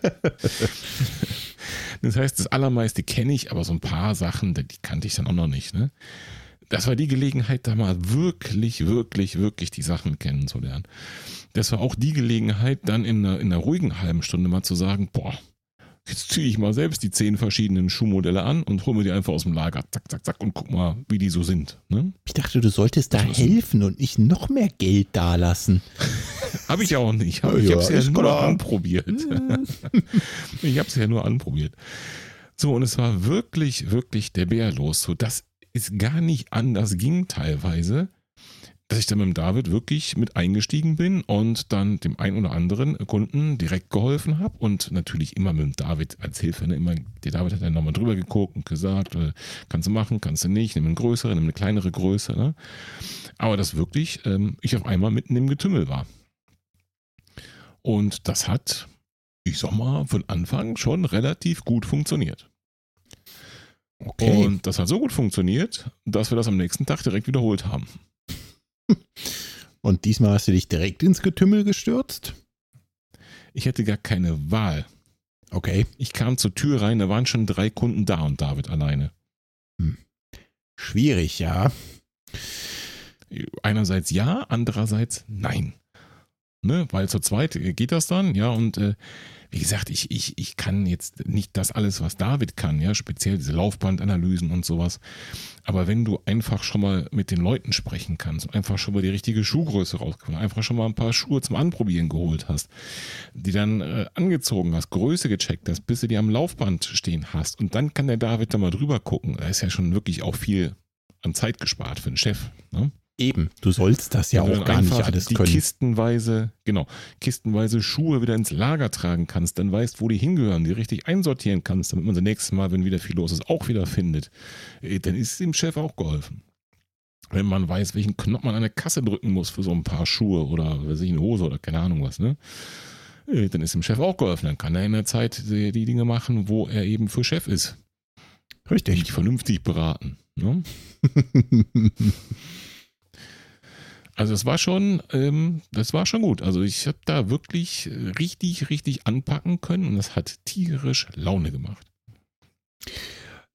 Das heißt, das Allermeiste kenne ich, aber so ein paar Sachen, die kannte ich dann auch noch nicht. Ne? Das war die Gelegenheit, da mal wirklich, wirklich, wirklich die Sachen kennenzulernen. Das war auch die Gelegenheit, dann in einer, in einer ruhigen halben Stunde mal zu sagen, boah, jetzt ziehe ich mal selbst die zehn verschiedenen Schuhmodelle an und hole mir die einfach aus dem Lager, zack, zack, zack, und guck mal, wie die so sind. Ne? Ich dachte, du solltest da helfen und nicht noch mehr Geld dalassen. Habe ich auch nicht. Ich Ja, habe es ja ist nur klar. anprobiert. ich habe es ja nur anprobiert. So, und es war wirklich, wirklich der Bär los. So, dass es gar nicht anders ging teilweise, dass ich dann mit dem David wirklich mit eingestiegen bin und dann dem einen oder anderen Kunden direkt geholfen habe und natürlich immer mit dem David als Hilfe. Ne? Immer, der David hat dann nochmal drüber geguckt und gesagt, äh, kannst du machen, kannst du nicht, nimm eine größere, nimm eine kleinere Größe. Ne? Aber dass wirklich ähm, ich auf einmal mitten im Getümmel war. Und das hat, ich sag mal, von Anfang schon relativ gut funktioniert. Okay. Und das hat so gut funktioniert, dass wir das am nächsten Tag direkt wiederholt haben. Und diesmal hast du dich direkt ins Getümmel gestürzt? Ich hätte gar keine Wahl. Okay. Ich kam zur Tür rein, da waren schon drei Kunden da und David alleine. Schwierig, ja. Einerseits ja, andererseits nein. Ne? Weil zu zweit geht das dann, ja, und äh, wie gesagt, ich, ich, ich kann jetzt nicht das alles, was David kann, ja, speziell diese Laufbandanalysen und sowas. Aber wenn du einfach schon mal mit den Leuten sprechen kannst, einfach schon mal die richtige Schuhgröße rausgefunden, einfach schon mal ein paar Schuhe zum Anprobieren geholt hast, die dann äh, angezogen hast, Größe gecheckt hast, bis du die am Laufband stehen hast und dann kann der David da mal drüber gucken. Da ist ja schon wirklich auch viel an Zeit gespart für den Chef. Ne? Eben. Du sollst das ja auch gar nicht alles die können. kistenweise, genau, kistenweise Schuhe wieder ins Lager tragen kannst, dann weißt, wo die hingehören, die richtig einsortieren kannst, damit man das nächste Mal, wenn wieder viel los ist, auch wieder findet, äh, dann ist dem Chef auch geholfen. Wenn man weiß, welchen Knopf man an der Kasse drücken muss für so ein paar Schuhe oder weiß ich, eine Hose oder keine Ahnung was, ne? Äh, Dann ist dem Chef auch geholfen. Dann kann er in der Zeit die, die Dinge machen, wo er eben für Chef ist. Richtig. Dich vernünftig beraten. Ne? Also es war schon, ähm, das war schon gut. Also ich habe da wirklich richtig, richtig anpacken können und das hat tierisch Laune gemacht.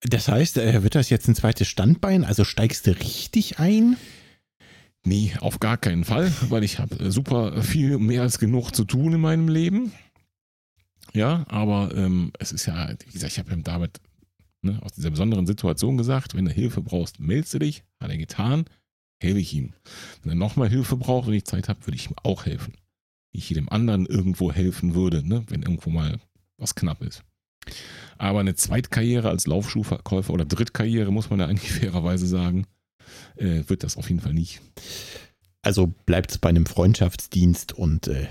Das heißt, äh, wird das jetzt ein zweites Standbein? Also steigst du richtig ein? Nee, auf gar keinen Fall, weil ich habe äh, super viel mehr als genug zu tun in meinem Leben. Ja, aber ähm, es ist ja, wie gesagt, ich habe ihm damit ne, aus dieser besonderen Situation gesagt, wenn du Hilfe brauchst, meldest du dich, hat er getan, helfe ich ihm. Wenn er nochmal Hilfe braucht und ich Zeit habe, würde ich ihm auch helfen. Wie ich jedem anderen irgendwo helfen würde, ne, wenn irgendwo mal was knapp ist. Aber eine Zweitkarriere als Laufschuhverkäufer oder Drittkarriere, muss man ja eigentlich fairerweise sagen, äh, wird das auf jeden Fall nicht. Also bleibt es bei einem Freundschaftsdienst und äh,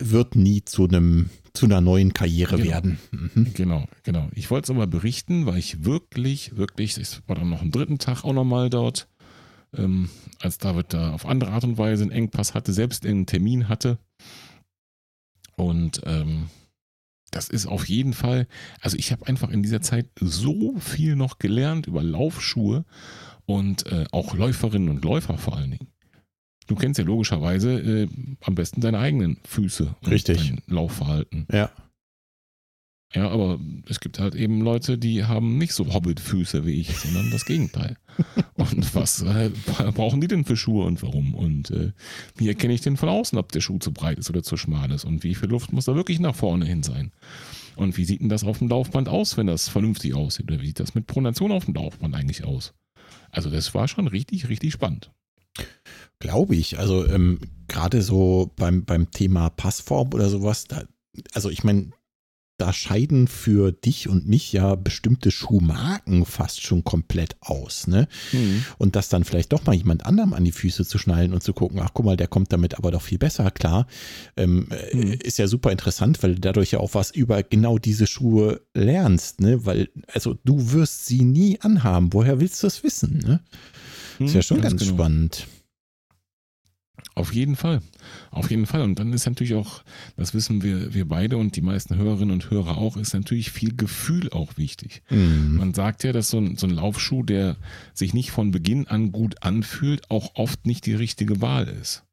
wird nie zu einem zu einer neuen Karriere Genau. werden. Mhm. Genau, genau. Ich wollte es aber berichten, weil ich wirklich, wirklich, es war dann noch am dritten Tag auch nochmal dort, ähm, als David da auf andere Art und Weise einen Engpass hatte, selbst einen Termin hatte. Und ähm, das ist auf jeden Fall, also ich habe einfach in dieser Zeit so viel noch gelernt über Laufschuhe und äh, auch Läuferinnen und Läufer vor allen Dingen. Du kennst ja logischerweise äh, am besten deine eigenen Füße und Richtig. dein Laufverhalten. Ja. Ja, aber es gibt halt eben Leute, die haben nicht so Hobbitfüße wie ich, sondern das Gegenteil. Und was äh, brauchen die denn für Schuhe und warum? Und äh, wie erkenne ich denn von außen, ob der Schuh zu breit ist oder zu schmal ist? Und wie viel Luft muss da wirklich nach vorne hin sein? Und wie sieht denn das auf dem Laufband aus, wenn das vernünftig aussieht? Oder wie sieht das mit Pronation auf dem Laufband eigentlich aus? Also das war schon richtig, richtig spannend. Glaube ich. Also ähm, gerade so beim, beim Thema Passform oder sowas, da, also ich meine, da scheiden für dich und mich ja bestimmte Schuhmarken fast schon komplett aus, ne? Und das dann vielleicht doch mal jemand anderem an die Füße zu schnallen und zu gucken, ach guck mal, der kommt damit aber doch viel besser klar, ähm, äh, Mhm. ist ja super interessant, weil du dadurch ja auch was über genau diese Schuhe lernst, ne? Weil, also du wirst sie nie anhaben. Woher willst du es wissen, ne? Ist ja schon Hm, Ganz ganz, genau. spannend. Auf jeden Fall. Auf jeden Fall. Und dann ist natürlich auch, das wissen wir, wir beide und die meisten Hörerinnen und Hörer auch, ist natürlich viel Gefühl auch wichtig. Mhm. Man sagt ja, dass so ein, so ein Laufschuh, der sich nicht von Beginn an gut anfühlt, auch oft nicht die richtige Wahl ist.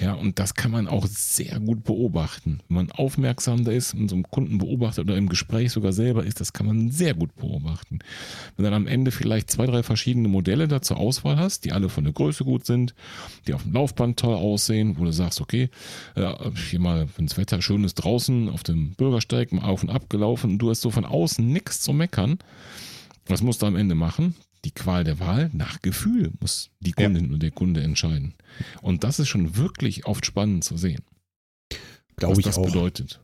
Ja, und das kann man auch sehr gut beobachten. Wenn man aufmerksam da ist und so einen Kunden beobachtet oder im Gespräch sogar selber ist, das kann man sehr gut beobachten. Wenn dann am Ende vielleicht zwei, drei verschiedene Modelle da zur Auswahl hast, die alle von der Größe gut sind, die auf dem Laufband toll aussehen, wo du sagst, okay, äh, hier mal, wenn das Wetter schön ist draußen, auf dem Bürgersteig mal auf und ab gelaufen und du hast so von außen nichts zu meckern, was musst du am Ende machen? Die Qual der Wahl nach Gefühl muss die Kundin ja. oder der Kunde entscheiden. Und das ist schon wirklich oft spannend zu sehen. Glaube ich das auch. bedeutet.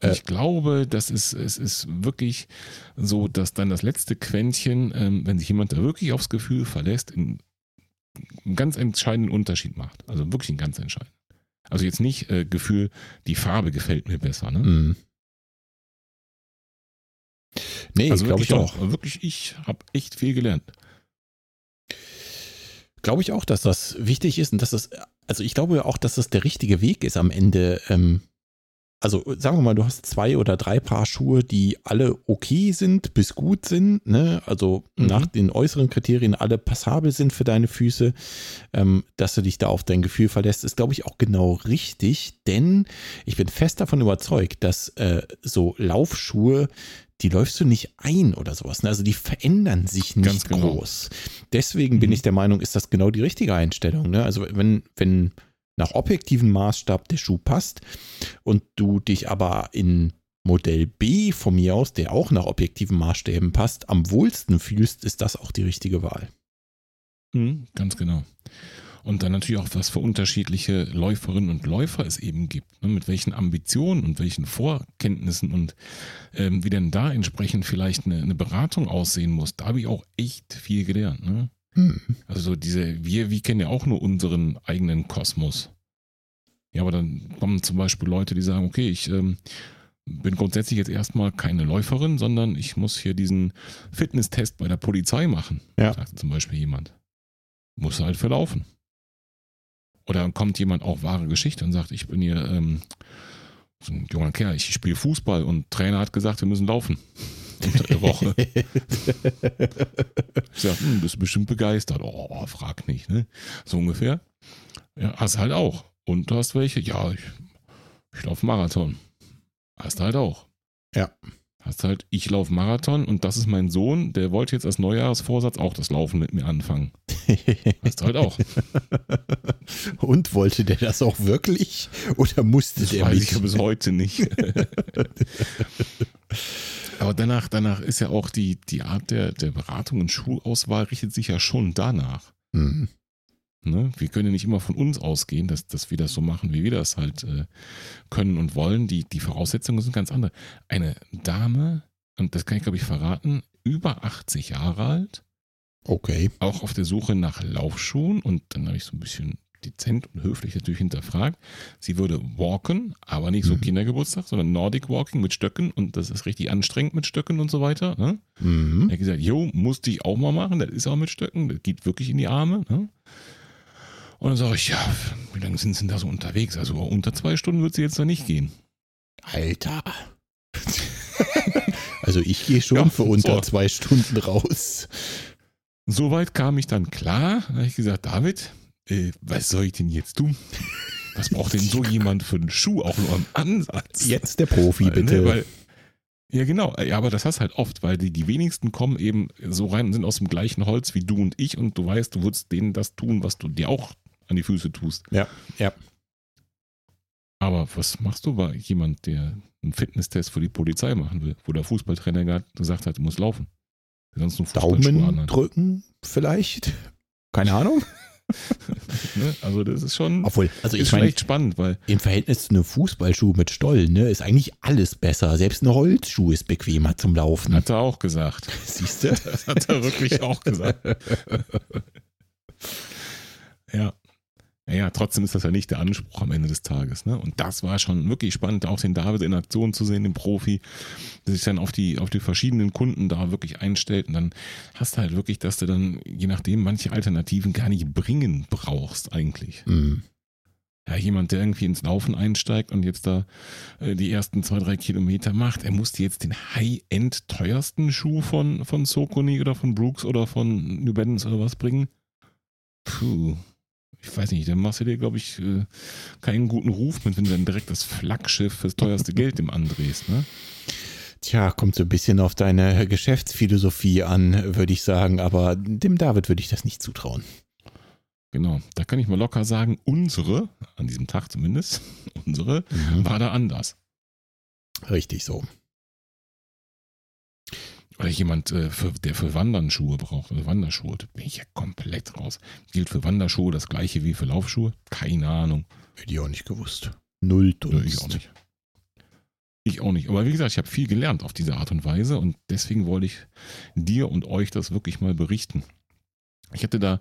Äh, ich glaube, das ist, es ist wirklich so, dass dann das letzte Quäntchen, ähm, wenn sich jemand da wirklich aufs Gefühl verlässt, einen, einen ganz entscheidenden Unterschied macht. Also wirklich einen ganz entscheidenden. Also jetzt nicht äh, Gefühl, die Farbe gefällt mir besser. Ne? Mhm. Nee, also glaube ich auch. Wirklich, ich habe echt viel gelernt. Glaube ich auch, dass das wichtig ist und dass das, also ich glaube auch, dass das der richtige Weg ist am Ende. Ähm, also sagen wir mal, du hast zwei oder drei Paar Schuhe, die alle okay sind bis gut sind, ne? Also Mhm. nach den äußeren Kriterien alle passabel sind für deine Füße, ähm, dass du dich da auf dein Gefühl verlässt, ist, glaube ich, auch genau richtig, denn ich bin fest davon überzeugt, dass äh, so Laufschuhe die läufst du nicht ein oder sowas. Ne? Also die verändern sich nicht Ganz genau. groß. Deswegen bin Mhm. ich der Meinung, ist das genau die richtige Einstellung. Ne? Also wenn, wenn nach objektivem Maßstab der Schuh passt und du dich aber in Modell B von mir aus, der auch nach objektiven Maßstäben passt, am wohlsten fühlst, ist das auch die richtige Wahl. Mhm, ganz genau. Und dann natürlich auch, was für unterschiedliche Läuferinnen und Läufer es eben gibt. Ne? Mit welchen Ambitionen und welchen Vorkenntnissen und ähm, wie denn da entsprechend vielleicht eine, eine Beratung aussehen muss. Da habe ich auch echt viel gelernt. Ne? Hm. Also so diese, wir, wir kennen ja auch nur unseren eigenen Kosmos. Ja, aber dann kommen zum Beispiel Leute, die sagen, okay, ich ähm, bin grundsätzlich jetzt erstmal keine Läuferin, sondern ich muss hier diesen Fitnesstest bei der Polizei machen. Ja. Sagt zum Beispiel jemand. Muss halt verlaufen. Oder kommt jemand auch wahre Geschichte und sagt, ich bin hier ähm, so ein junger Kerl, ich spiele Fußball und Trainer hat gesagt, wir müssen laufen. Unter der Woche. Ich sag, hm, bist bestimmt begeistert. Oh, frag nicht, ne? So ungefähr. Ja, hast halt auch. Und du hast welche? Ja, ich, ich laufe Marathon. Hast halt auch. Ja. Hast halt, ich laufe Marathon und das ist mein Sohn, der wollte jetzt als Neujahrsvorsatz auch das Laufen mit mir anfangen. Hast halt auch. Und wollte der das auch wirklich? Oder musste Das der weiß mich? ich ja bis heute nicht. Aber danach, danach ist ja auch die, die Art der, der Beratung und Schulauswahl richtet sich ja schon danach. Hm. Ne? Wir können ja nicht immer von uns ausgehen, dass, dass wir das so machen, wie wir das halt äh, können und wollen. Die, die Voraussetzungen sind ganz andere. Eine Dame, und das kann ich glaube ich verraten, über 80 Jahre alt, Okay. auch auf der Suche nach Laufschuhen und dann habe ich so ein bisschen dezent und höflich natürlich hinterfragt. Sie würde walken, aber nicht so Mhm. Kindergeburtstag, sondern Nordic Walking mit Stöcken und das ist richtig anstrengend mit Stöcken und so weiter. Ne? Mhm. Er hat gesagt, jo, musste ich auch mal machen, das ist auch mit Stöcken, das geht wirklich in die Arme. Ne? Und dann sage ich, ja, wie lange sind sie denn da so unterwegs? Also unter zwei Stunden wird sie jetzt da nicht gehen. Alter. also ich gehe schon Ja, für unter so. zwei Stunden raus. Soweit kam ich dann klar. Da habe ich gesagt, David, äh, was soll ich denn jetzt tun? Was braucht denn so jemand für einen Schuh auch nur am Ansatz? Jetzt der Profi, Weil, bitte. Ne, weil, ja, genau. Ja, aber das hast halt oft, weil die, die wenigsten kommen eben so rein und sind aus dem gleichen Holz wie du und ich und du weißt, du würdest denen das tun, was du dir auch an die Füße tust. ja, ja. Aber was machst du bei jemand, der einen Fitnesstest für die Polizei machen will, wo der Fußballtrainer gesagt hat, du musst laufen? Sonst nur Daumen drücken vielleicht? Keine Ahnung. Ne? Also das ist schon, Obwohl, also ich meine, echt spannend, weil im Verhältnis zu einem Fußballschuh mit Stollen, ne, ist eigentlich alles besser. Selbst ein Holzschuh ist bequemer zum Laufen. hat er auch gesagt. Siehst du? Das hat er wirklich auch gesagt. ja. Naja, trotzdem ist das ja nicht der Anspruch am Ende des Tages. Ne? Und das war schon wirklich spannend, auch den David in Aktion zu sehen, den Profi, der sich dann auf die, auf die verschiedenen Kunden da wirklich einstellt. Und dann hast du halt wirklich, dass du dann, je nachdem, manche Alternativen gar nicht bringen brauchst eigentlich. Mhm. Ja, jemand, der irgendwie ins Laufen einsteigt und jetzt da äh, die ersten zwei, drei Kilometer macht, er musste jetzt den High-End teuersten Schuh von, von Sokoni oder von Brooks oder von New Balance oder was bringen. Puh. Ich weiß nicht, dann machst du dir, glaube ich, äh, keinen guten Ruf mit, wenn du dann direkt das Flaggschiff fürs teuerste Geld im andrehst, ne? Tja, kommt so ein bisschen auf deine Geschäftsphilosophie an, würde ich sagen, aber dem David würde ich das nicht zutrauen. Genau, da kann ich mal locker sagen, unsere, an diesem Tag zumindest, unsere, Mhm. war da anders. Richtig so. Oder jemand, äh, für, der für Wandern braucht, also Wanderschuhe, da bin ich ja komplett raus. Gilt für Wanderschuhe das gleiche wie für Laufschuhe? Keine Ahnung. Hätte ich auch nicht gewusst. Null Dunst. ich auch nicht. Ich auch nicht. Aber wie gesagt, ich habe viel gelernt auf diese Art und Weise und deswegen wollte ich dir und euch das wirklich mal berichten. Ich hatte da,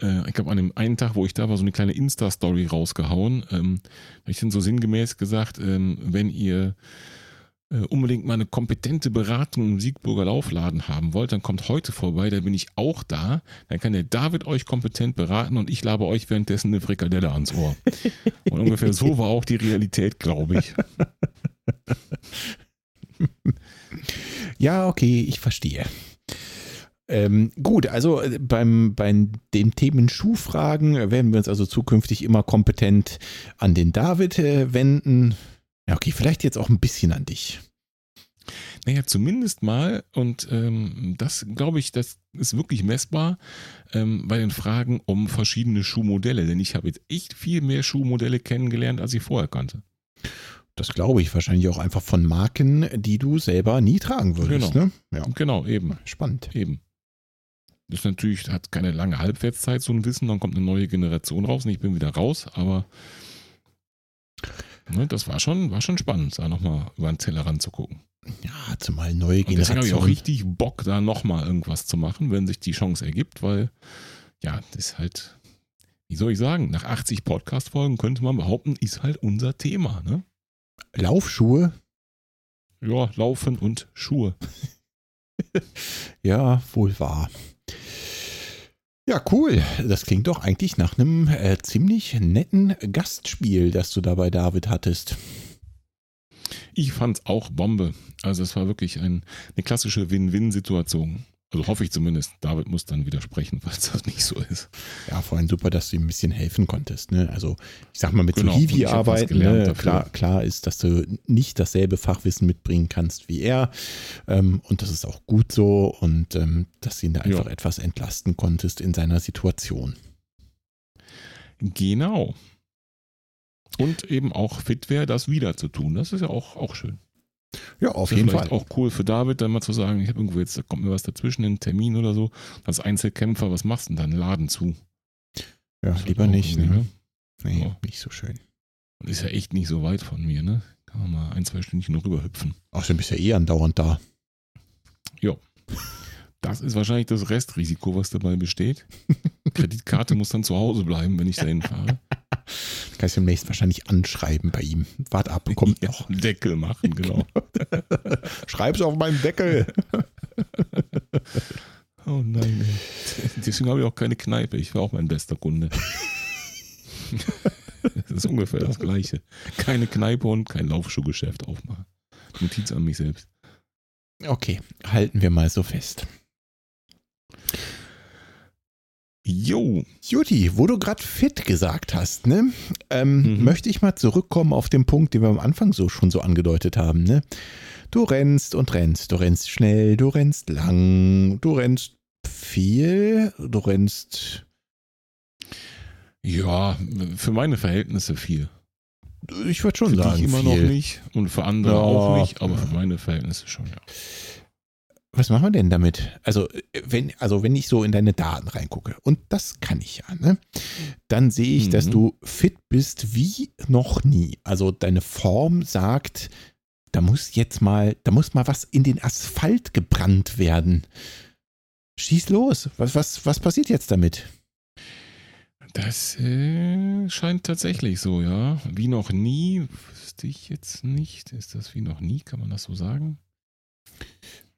äh, ich glaube, an dem einen Tag, wo ich da war, so eine kleine Insta-Story rausgehauen. Ähm, da hab ich dann so sinngemäß gesagt, ähm, wenn ihr unbedingt mal eine kompetente Beratung im Siegburger Laufladen haben wollt, dann kommt heute vorbei, da bin ich auch da. Dann kann der David euch kompetent beraten und ich labe euch währenddessen eine Frikadelle ans Ohr. Und ungefähr so war auch die Realität, glaube ich. Ja, okay, ich verstehe. Ähm, gut, also äh, beim, bei den Themen Schuhfragen werden wir uns also zukünftig immer kompetent an den David äh, wenden. Ja, okay, vielleicht jetzt auch ein bisschen an dich. Naja, zumindest mal, und ähm, das glaube ich, das ist wirklich messbar ähm, bei den Fragen um verschiedene Schuhmodelle, denn ich habe jetzt echt viel mehr Schuhmodelle kennengelernt, als ich vorher kannte. Das glaube ich wahrscheinlich auch einfach von Marken, die du selber nie tragen würdest. Genau. Ne? Ja, Genau, eben, spannend. eben. Das ist natürlich, hat keine lange Halbwertszeit, so ein Wissen, dann kommt eine neue Generation raus und ich bin wieder raus, aber ne, das war schon, war schon spannend, da nochmal über den Tellerrand zu gucken. Ja, zumal neue Und deswegen habe ich auch Generation. richtig Bock, da nochmal irgendwas zu machen, wenn sich die Chance ergibt, weil, ja, das ist halt, wie soll ich sagen, nach 80 Podcast-Folgen könnte man behaupten, ist halt unser Thema, ne? Laufschuhe, Ja, Laufen und Schuhe. ja, wohl wahr. Ja, cool. Das klingt doch eigentlich nach einem äh, ziemlich netten Gastspiel, das du da bei David hattest. Ich fand's auch Bombe. Also es war wirklich ein, eine klassische Win-Win-Situation. Also hoffe ich zumindest. David muss dann widersprechen, falls das nicht so ist. Ja, vor allem super, dass du ihm ein bisschen helfen konntest. Ne? Also ich sag mal, mit Genau, so Hiwi arbeiten, ne? klar, klar ist, dass du nicht dasselbe Fachwissen mitbringen kannst wie er. Ähm, und das ist auch gut so. Und ähm, dass du ihn da einfach Ja. etwas entlasten konntest in seiner Situation. Genau. Und eben auch fit wäre, das wieder zu tun. Das ist ja auch, auch schön. Ja, auf ja jeden Fall. auch cool für David, dann mal zu sagen, ich habe irgendwo jetzt, da kommt mir was dazwischen, ein Termin oder so. Als Einzelkämpfer, was machst du denn dann? Laden zu. Ja, Das lieber nicht. irgendwie, Ne? Nee, Ja. nicht so schön. Und ist ja echt nicht so weit von mir, ne? Kann man mal ein, zwei Stündchen rüberhüpfen. Ach, du bist ja eh andauernd da. Das ist wahrscheinlich das Restrisiko, was dabei besteht. Kreditkarte muss dann zu Hause bleiben, wenn ich dahin fahre. Kannst du demnächst wahrscheinlich anschreiben bei ihm. Wart ab, kommt Ja, noch. Deckel machen, genau. Schreib's auf meinem Deckel. Oh nein. Deswegen habe ich auch keine Kneipe. Ich war auch mein bester Kunde. Das ist ungefähr das Gleiche. Keine Kneipe und kein Laufschuhgeschäft aufmachen. Notiz an mich selbst. Okay, halten wir mal so fest. Jo, Juti, wo du gerade fit gesagt hast, ne, ähm, Mhm. möchte ich mal zurückkommen auf den Punkt, den wir am Anfang so schon so angedeutet haben. Ne? Du rennst und rennst, du rennst schnell, du rennst lang, du rennst viel, du rennst. ja, für meine Verhältnisse viel. Ich würde schon für sagen, dich immer viel. noch nicht und für andere Ja. auch nicht, aber für meine Verhältnisse schon, ja. Was machen wir denn damit? Also, wenn, also wenn ich so in deine Daten reingucke, und das kann ich ja, ne? Dann sehe ich, dass Mhm. du fit bist wie noch nie. Also deine Form sagt, da muss jetzt mal, da muss mal was in den Asphalt gebrannt werden. Schieß los. Was, was, was passiert jetzt damit? Das äh, scheint tatsächlich so, ja. Wie noch nie, wüsste ich jetzt nicht. Ist das wie noch nie? Kann man das so sagen?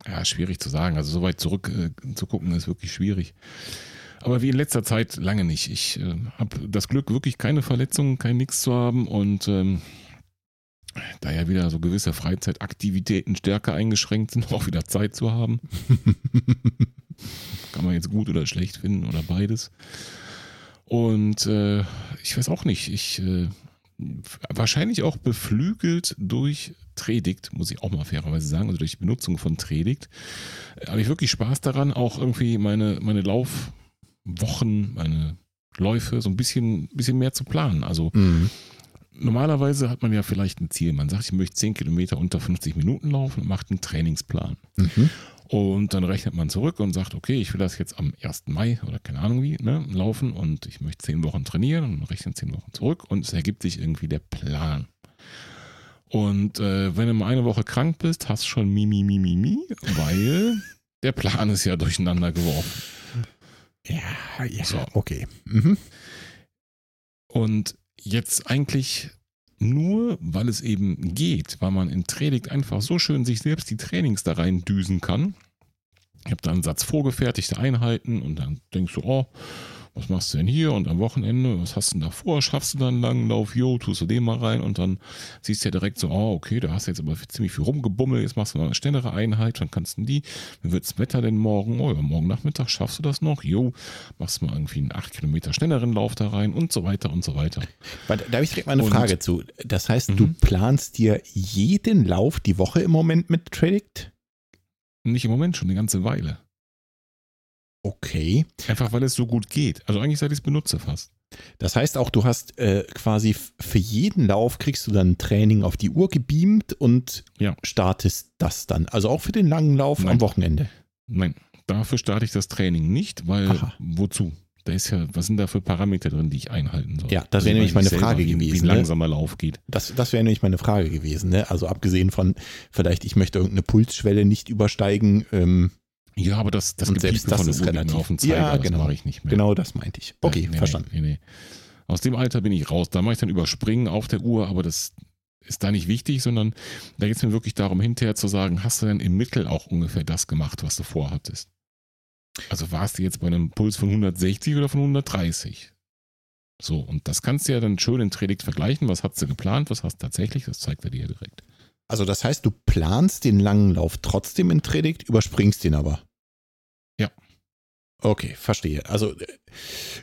Ja, schwierig zu sagen. Also so weit zurück äh, zu gucken ist wirklich schwierig. Aber wie in letzter Zeit lange nicht. Ich äh, habe das Glück, wirklich keine Verletzungen, kein Nix zu haben und ähm, da ja wieder so gewisse Freizeitaktivitäten stärker eingeschränkt sind, auch wieder Zeit zu haben. Kann man jetzt gut oder schlecht finden oder beides. Und äh, ich weiß auch nicht, ich äh, wahrscheinlich auch beflügelt durch Tredikt, muss ich auch mal fairerweise sagen, also durch die Benutzung von Tredikt, äh, habe ich wirklich Spaß daran, auch irgendwie meine, meine Laufwochen, meine Läufe so ein bisschen, bisschen mehr zu planen. Also Mhm. normalerweise hat man ja vielleicht ein Ziel. Man sagt, ich möchte 10 Kilometer unter 50 Minuten laufen und macht einen Trainingsplan. Mhm. Und dann rechnet man zurück und sagt, okay, ich will das jetzt am 1. Mai oder keine Ahnung wie, ne, laufen und ich möchte 10 Wochen trainieren und rechnet 10 Wochen zurück und es ergibt sich irgendwie der Plan. Und äh, wenn du mal eine Woche krank bist, hast du schon mi, mi, mi, mi, mi, weil der Plan ist ja durcheinander geworfen. Ja, ja, So. okay. Mhm. Und jetzt eigentlich nur, weil es eben geht, weil man in Training einfach so schön sich selbst die Trainings da rein düsen kann. Ich habe da einen Satz vorgefertigte Einheiten und dann denkst du, oh, was machst du denn hier und am Wochenende, was hast du denn da vor? Schaffst du dann einen langen Lauf? Jo, tust du den mal rein und dann siehst du ja direkt so, oh, okay, da hast du jetzt aber ziemlich viel rumgebummelt, jetzt machst du noch eine schnellere Einheit, dann kannst du die. Wie wird das Wetter denn morgen? Oh ja, morgen Nachmittag schaffst du das noch? Jo, machst mal irgendwie einen 8 Kilometer schnelleren Lauf da rein und so weiter und so weiter. Da habe ich direkt mal eine Und- Frage zu. Das heißt, du Mhm. planst dir jeden Lauf die Woche im Moment mit Tredict? Nicht im Moment, schon eine ganze Weile. Okay. Einfach weil es so gut geht. Also eigentlich seit ich es benutze fast. Das heißt auch, du hast äh, quasi für jeden Lauf kriegst du dann ein Training auf die Uhr gebeamt und Ja. startest das dann. Also auch für den langen Lauf Nein. am Wochenende. Nein, dafür starte ich das Training nicht, weil Aha. wozu? Da ist ja, was sind da für Parameter drin, die ich einhalten soll? Ja, das Also wäre nämlich ich meine selber, Frage gewesen, Wie ein ne? langsamer Lauf geht. Das, das wäre nämlich meine Frage gewesen. Ne? Also abgesehen von vielleicht, ich möchte irgendeine Pulsschwelle nicht übersteigen. Ähm, Ja, aber das, das Und selbst das ist relativ. auf den Zeiger, Ja, das genau. mache ich nicht mehr. genau das meinte ich. Okay, Nee, nee, verstanden. Nee. Aus dem Alter bin ich raus. Da mache ich dann überspringen auf der Uhr, aber das ist da nicht wichtig, sondern da geht es mir wirklich darum, hinterher zu sagen, hast du denn im Mittel auch ungefähr das gemacht, was du vorhattest? Also warst du jetzt bei einem Puls von 160 oder von 130? So, und das kannst du ja dann schön in Tredict vergleichen. Was hast du geplant, was hast du tatsächlich? Das zeigt er dir ja direkt. Also das heißt, du planst den langen Lauf trotzdem in Tredict, überspringst den aber. Ja. Okay, verstehe. Also äh,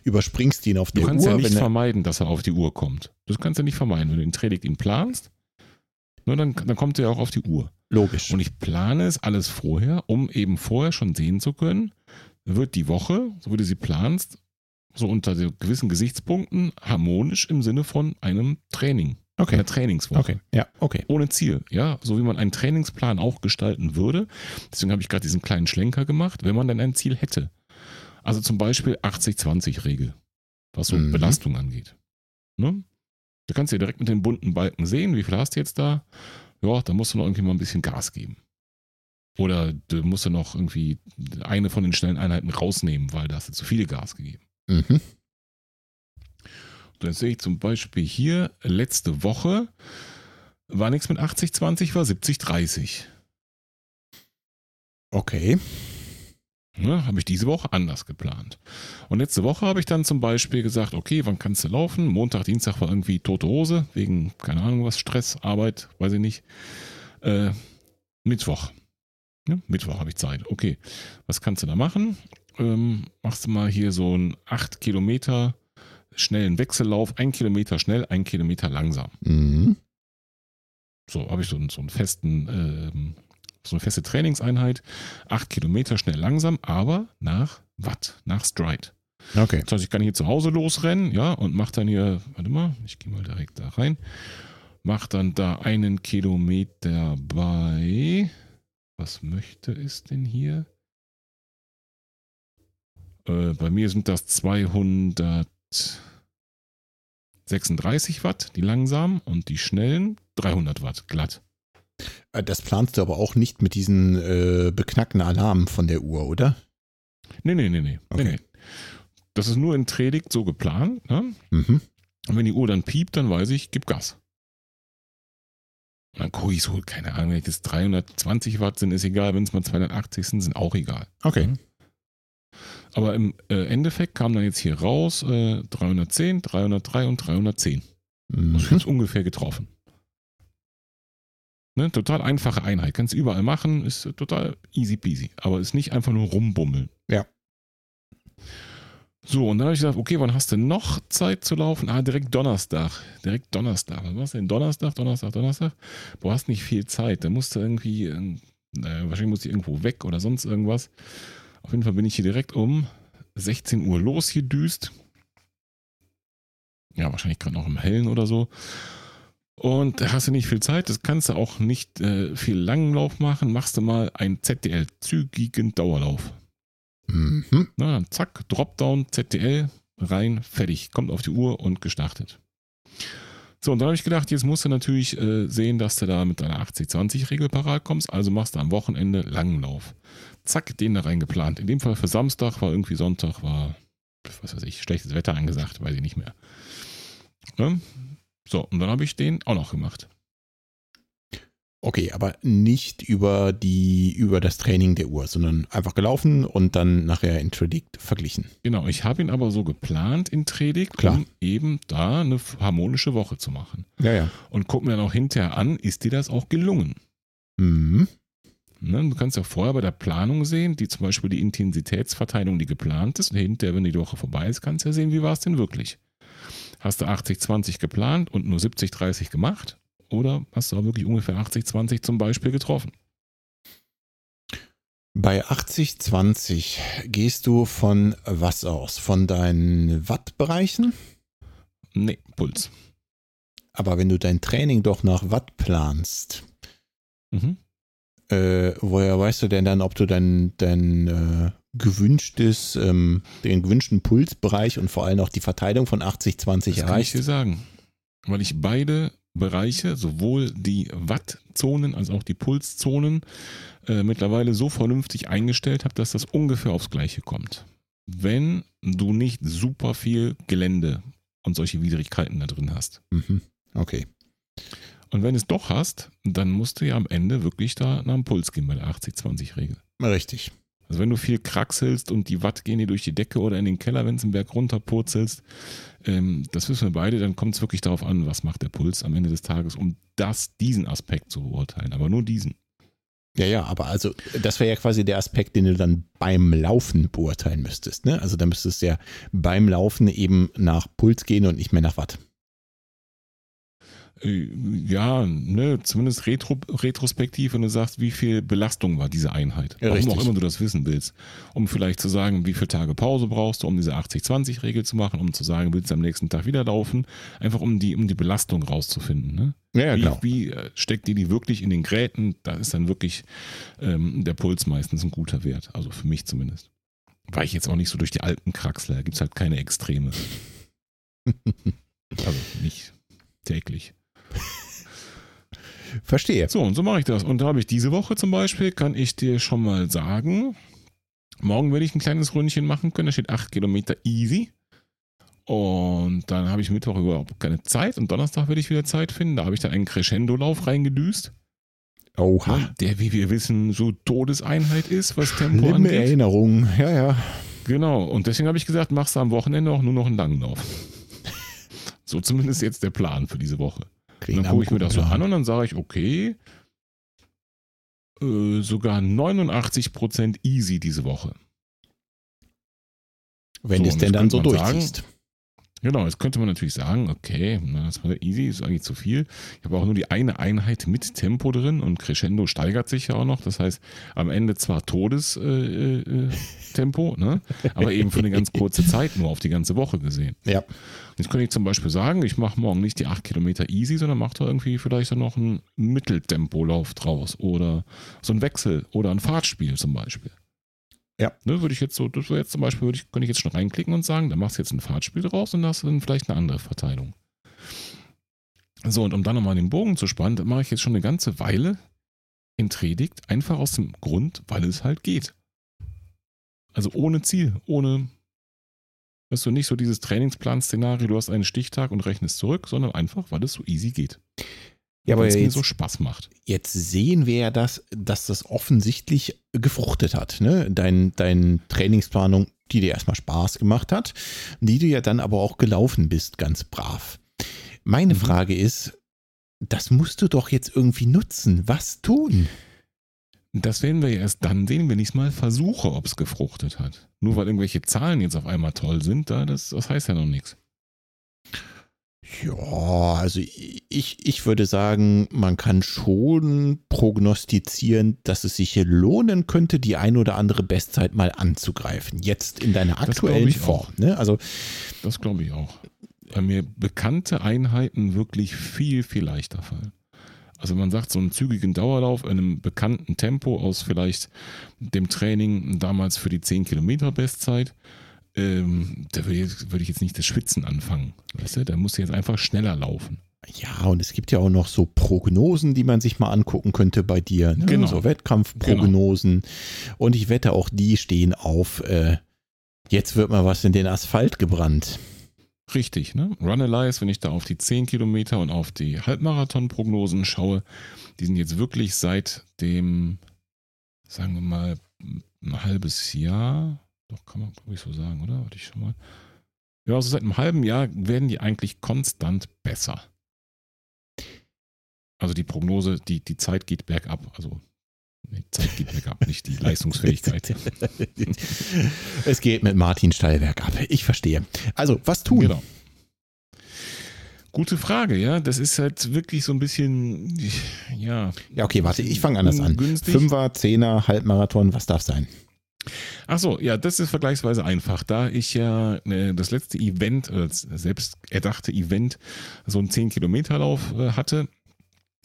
überspringst ihn auf Du der kannst Uhr, ja nicht er, vermeiden, dass er auf die Uhr kommt. Das kannst du nicht vermeiden. Wenn du in Tredict ihn planst, nur dann, dann kommt er ja auch auf die Uhr. logisch. Und ich plane es alles vorher, um eben vorher schon sehen zu können, wird die Woche, so wie du sie planst, so unter gewissen Gesichtspunkten harmonisch im Sinne von einem Training, Okay. einer Trainingswoche. Okay, ja, okay. Ohne Ziel, ja, so wie man einen Trainingsplan auch gestalten würde. Deswegen habe ich gerade diesen kleinen Schlenker gemacht, wenn man denn ein Ziel hätte. Also zum Beispiel 80-20-Regel, was so Mhm. Belastung angeht. Ne? Da kannst du ja direkt mit den bunten Balken sehen, wie viel hast du jetzt da? Ja, da musst du noch irgendwie mal ein bisschen Gas geben. Oder du musst ja noch irgendwie eine von den schnellen Einheiten rausnehmen, weil da hast du zu viel Gas gegeben. Mhm. Dann sehe ich zum Beispiel hier, letzte Woche war nichts mit 80-20, war 70-30. Okay. Ne, habe ich diese Woche anders geplant. Und letzte Woche habe ich dann zum Beispiel gesagt, okay, wann kannst du laufen? Montag, Dienstag war irgendwie tote Hose, wegen, keine Ahnung was, Stress, Arbeit, weiß ich nicht. Äh, Mittwoch. Ne? Mittwoch habe ich Zeit. Okay, was kannst du da machen? Ähm, machst du mal hier so einen 8 Kilometer schnellen Wechsellauf, ein Kilometer schnell, ein Kilometer langsam. Mhm. So habe ich so, einen- so einen festen, ähm, so eine feste Trainingseinheit. Acht Kilometer schnell langsam, aber nach Watt, nach Stride. Okay. Das heißt, ich kann hier zu Hause losrennen, ja, und mach dann hier, warte mal, ich gehe mal direkt da rein, mach dann da einen Kilometer bei, was möchte es denn hier? Äh, bei mir sind das 236 Watt, die langsamen, und die schnellen 300 Watt, glatt. Äh, Das planst du aber auch nicht mit diesen äh, beknackten Alarmen von der Uhr, oder? Nee, nee, nee, nee. Okay. nee, nee. Das ist nur in Predigt so geplant. Ne? Mhm. Und wenn die Uhr dann piept, dann weiß ich, gib Gas. Und dann gucke ich so, keine Ahnung, wenn das 320 Watt sind, ist egal. Wenn es mal 280 sind, sind auch egal. Okay. Aber im äh, Endeffekt kam dann jetzt hier raus äh, 310, 303 und 310. Das Mhm. ist ungefähr getroffen. Ne, total einfache Einheit. Kannst du überall machen, ist total easy peasy. Aber ist nicht einfach nur rumbummeln. Ja. So, und dann habe ich gesagt, okay, wann hast du noch Zeit zu laufen? Ah, direkt Donnerstag. Direkt Donnerstag. Was war's denn? Donnerstag, Donnerstag, Donnerstag? Du hast nicht viel Zeit. Da musst du irgendwie, äh, wahrscheinlich musst du irgendwo weg oder sonst irgendwas. Auf jeden Fall bin ich hier direkt um 16 Uhr losgedüst. Ja, wahrscheinlich gerade noch im Hellen oder so. Und hast du nicht viel Zeit, das kannst du auch nicht äh, viel langen Lauf machen. Machst du mal einen ZDL, zügigen Dauerlauf. Mhm. Na, dann zack, Dropdown, ZDL, rein, fertig. Kommt auf die Uhr und gestartet. So, und dann habe ich gedacht, jetzt musst du natürlich äh, sehen, dass du da mit deiner 80-20-Regel parat kommst. Also machst du am Wochenende langen Lauf. Zack, den da rein geplant. In dem Fall für Samstag war irgendwie Sonntag, war, was weiß ich, schlechtes Wetter angesagt, weiß ich nicht mehr. Ne? So, und dann habe ich den auch noch gemacht. Okay, aber nicht über die, über das Training der Uhr, sondern einfach gelaufen und dann nachher in Predict verglichen. Genau, ich habe ihn aber so geplant in Predigt, Klar. um eben da eine harmonische Woche zu machen. Ja, ja. Und guck mir dann auch hinterher an, ist dir das auch gelungen? Mhm. Ne, du kannst ja vorher bei der Planung sehen, die zum Beispiel die Intensitätsverteilung, die geplant ist, und hinterher, wenn die Woche vorbei ist, kannst du ja sehen, wie war es denn wirklich. Hast du 80-20 geplant und nur 70-30 gemacht? Oder hast du auch wirklich ungefähr 80-20 zum Beispiel getroffen? Bei 80-20 gehst du von was aus? Von deinen Wattbereichen? Nee, Puls. Aber wenn du dein Training doch nach Watt planst, Mhm. äh, woher weißt du denn dann, ob du dein, dein äh, gewünschtes, ähm, den gewünschten Pulsbereich und vor allem auch die Verteilung von 80-20 Das kann ich dir sagen. Weil ich beide Bereiche, sowohl die Wattzonen als auch die Pulszonen, äh, mittlerweile so vernünftig eingestellt habe, dass das ungefähr aufs Gleiche kommt. Wenn du nicht super viel Gelände und solche Widrigkeiten da drin hast. Mhm. Okay. Und wenn es doch hast, dann musst du ja am Ende wirklich da nach dem Puls gehen bei der 80-20-Regel. Richtig. Also wenn du viel kraxelst und die Watt gehen dir durch die Decke oder in den Keller, wenn es einen Berg runterpurzelst, ähm, das wissen wir beide, dann kommt es wirklich darauf an, was macht der Puls am Ende des Tages, um das, diesen Aspekt zu beurteilen, aber nur diesen. Ja, ja, aber also das wäre ja quasi der Aspekt, den du dann beim Laufen beurteilen müsstest. Ne? Also da müsstest du ja beim Laufen eben nach Puls gehen und nicht mehr nach Watt. Äh, Ja, ne, zumindest retro, retrospektiv, wenn du sagst, wie viel Belastung war diese Einheit. Ja, Warum richtig. auch immer du das wissen willst. Um vielleicht zu sagen, wie viele Tage Pause brauchst du, um diese 80-20-Regel zu machen, um zu sagen, willst du am nächsten Tag wieder laufen. Einfach um die, um die Belastung rauszufinden. Ne? Ja, ja wie, genau. wie äh, steckt ihr die wirklich in den Gräten? Da ist dann wirklich ähm, der Puls meistens ein guter Wert. Also für mich zumindest. War ich jetzt auch nicht so durch die alten Kraxler. Da gibt es halt keine Extreme. Also nicht täglich. Verstehe. So, und so mache ich das. Und da habe ich diese Woche zum Beispiel, kann ich dir schon mal sagen, morgen werde ich ein kleines Ründchen machen können. Da steht 8 Kilometer easy. Und dann habe ich Mittwoch überhaupt keine Zeit und Donnerstag werde ich wieder Zeit finden. Da habe ich dann einen Crescendo-Lauf reingedüst, Oha. der, wie wir wissen, so Todeseinheit ist, was Tempo Schlimme angeht. Erinnerungen. Ja, ja. Genau. Und deswegen habe ich gesagt, machst du am Wochenende auch nur noch einen langen Lauf. so zumindest jetzt der Plan für diese Woche. Dann gucke ich mir das so an und dann sage ich, okay, äh, sogar 89% easy diese Woche. Wenn So, du es denn dann so durchziehst. Genau, jetzt könnte man natürlich sagen, okay, na, das war easy, ist eigentlich zu viel. Ich habe auch nur die eine Einheit mit Tempo drin und Crescendo steigert sich ja auch noch. Das heißt, am Ende zwar Todestempo, äh, äh, Tempo, ne? aber eben für eine ganz kurze Zeit, nur auf die ganze Woche gesehen. Ja. Jetzt könnte ich zum Beispiel sagen, ich mache morgen nicht die 8 Kilometer easy, sondern mache da irgendwie vielleicht dann noch einen Mitteltempolauf draus oder so ein Wechsel oder ein Fahrtspiel zum Beispiel. Ja. Ne, würde ich jetzt so, das jetzt zum Beispiel, würde ich, könnte ich jetzt schon reinklicken und sagen, da machst du jetzt ein Fahrtspiel draus und hast dann vielleicht eine andere Verteilung. So, und um dann nochmal den Bogen zu spannen, mache ich jetzt schon eine ganze Weile in Predigt, einfach aus dem Grund, weil es halt geht. Also ohne Ziel, ohne Weißt du, nicht so dieses Trainingsplan-Szenario, du hast einen Stichtag und rechnest zurück, sondern einfach, weil es so easy geht. Ja, aber Weil es mir jetzt, so Spaß macht. jetzt sehen wir ja, dass, dass das offensichtlich gefruchtet hat. Ne? Dein, dein Trainingsplanung, die dir erstmal Spaß gemacht hat, die du ja dann aber auch gelaufen bist, ganz brav. Meine Mhm. Frage ist, das musst du doch jetzt irgendwie nutzen. Was tun? Das werden wir ja erst dann sehen, wenn ich es mal versuche, ob es gefruchtet hat. Nur weil irgendwelche Zahlen jetzt auf einmal toll sind, da, das, das heißt ja noch nichts. Ja, also ich, ich würde sagen, man kann schon prognostizieren, dass es sich hier lohnen könnte, die ein oder andere Bestzeit mal anzugreifen. Jetzt in deiner aktuellen Form. Ne? Also Das glaube ich auch. Weil mir bekannte Einheiten wirklich viel, viel leichter fallen. Also man sagt, so einen zügigen Dauerlauf in einem bekannten Tempo aus vielleicht dem Training damals für die 10 Kilometer Bestzeit, ähm, da würde ich, würde ich jetzt nicht das Schwitzen anfangen. Weißt du, da muss jetzt einfach schneller laufen. Ja, und es gibt ja auch noch so Prognosen, die man sich mal angucken könnte bei dir. Ne? Genau. So Wettkampfprognosen. Und ich wette, auch die stehen auf, äh, jetzt wird mal was in den Asphalt gebrannt. Richtig, ne? Runalyze, wenn ich da auf die 10 Kilometer und auf die Halbmarathon-Prognosen schaue, die sind jetzt wirklich seit dem, sagen wir mal, ein halbes Jahr, doch kann man glaube ich so sagen, oder? Warte ich schon mal. Ja, also seit einem halben Jahr werden die eigentlich konstant besser. Also die Prognose, die, die Zeit geht bergab, also die Zeit geht bergab, nicht die Leistungsfähigkeit. es geht mit Martin Steilberg ab. Ich verstehe. Also, was tun? Genau. Gute Frage, ja. Das ist halt wirklich so ein bisschen, ja. Ja, okay, warte, ich fange anders an. Fünfer, Zehner, Halbmarathon, was darf sein? Ach so, ja, das ist vergleichsweise einfach. Da ich ja äh, das letzte Event, äh, das selbst erdachte Event, so einen 10-Kilometer-Lauf äh, hatte,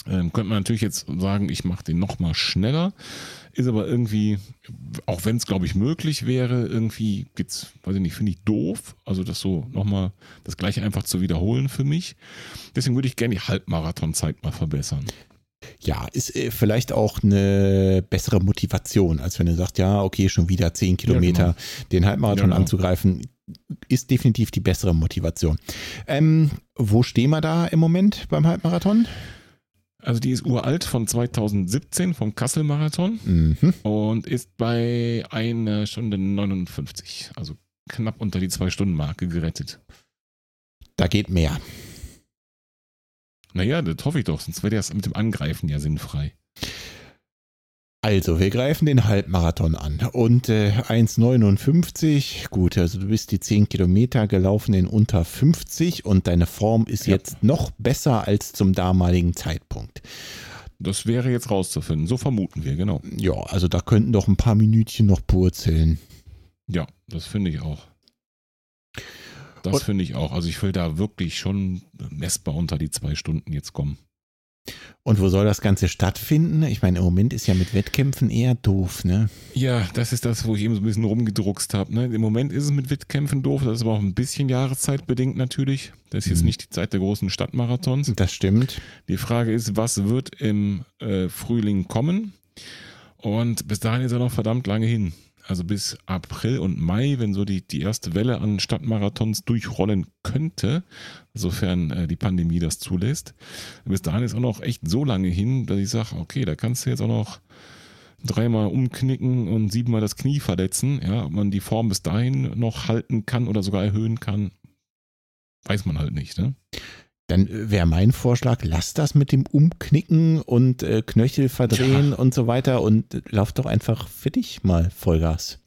ähm, könnte man natürlich jetzt sagen, ich mache den nochmal schneller. Ist aber irgendwie, auch wenn es, glaube ich, möglich wäre, irgendwie geht's, weiß ich nicht, finde ich doof. Also das so nochmal das gleiche einfach zu wiederholen für mich. Deswegen würde ich gerne die Halbmarathonzeit mal verbessern. Ja, ist äh, vielleicht auch eine bessere Motivation, als wenn du sagst, ja, okay, schon wieder 10 Kilometer den Halbmarathon Ja, genau. anzugreifen, ist definitiv die bessere Motivation. Ähm, wo stehen wir da im Moment beim Halbmarathon? Also die ist uralt von 2017 vom Kassel-Marathon. Mhm. und ist bei einer Stunde 59, also knapp unter die Zwei-Stunden-Marke gerettet. Da geht mehr. Naja, das hoffe ich doch, sonst wäre das mit dem Angreifen ja sinnfrei. Also, wir greifen den Halbmarathon an und äh, 1,59, gut, also du bist die 10 Kilometer gelaufen in unter 50 und deine Form ist Ja. jetzt noch besser als zum damaligen Zeitpunkt. Das wäre jetzt rauszufinden. So vermuten wir, genau. Ja, also da könnten doch ein paar Minütchen noch purzeln. Ja, das finde ich auch. Das finde ich auch. Also ich will da wirklich schon messbar unter die zwei Stunden jetzt kommen. Und wo soll das Ganze stattfinden? Ich meine, im Moment ist ja mit Wettkämpfen eher doof, ne? Ja, das ist das, wo ich eben so ein bisschen rumgedruckst habe. Ne? Im Moment ist es mit Wettkämpfen doof, das ist aber auch ein bisschen jahreszeitbedingt natürlich. Das ist jetzt Mhm. nicht die Zeit der großen Stadtmarathons. Das stimmt. Die Frage ist, was wird im äh, Frühling kommen? Und bis dahin ist er noch verdammt lange hin. Also bis April und Mai, wenn so die, die erste Welle an Stadtmarathons durchrollen könnte, sofern äh, die Pandemie das zulässt. Bis dahin ist auch noch echt so lange hin, dass ich sage, okay, da kannst du jetzt auch noch dreimal umknicken und siebenmal das Knie verletzen. Ja, ob man die Form bis dahin noch halten kann oder sogar erhöhen kann, weiß man halt nicht. Ne? Dann wäre mein Vorschlag, lass das mit dem Umknicken und äh, Knöchel verdrehen und so weiter und äh, lauf doch einfach für dich mal Vollgas.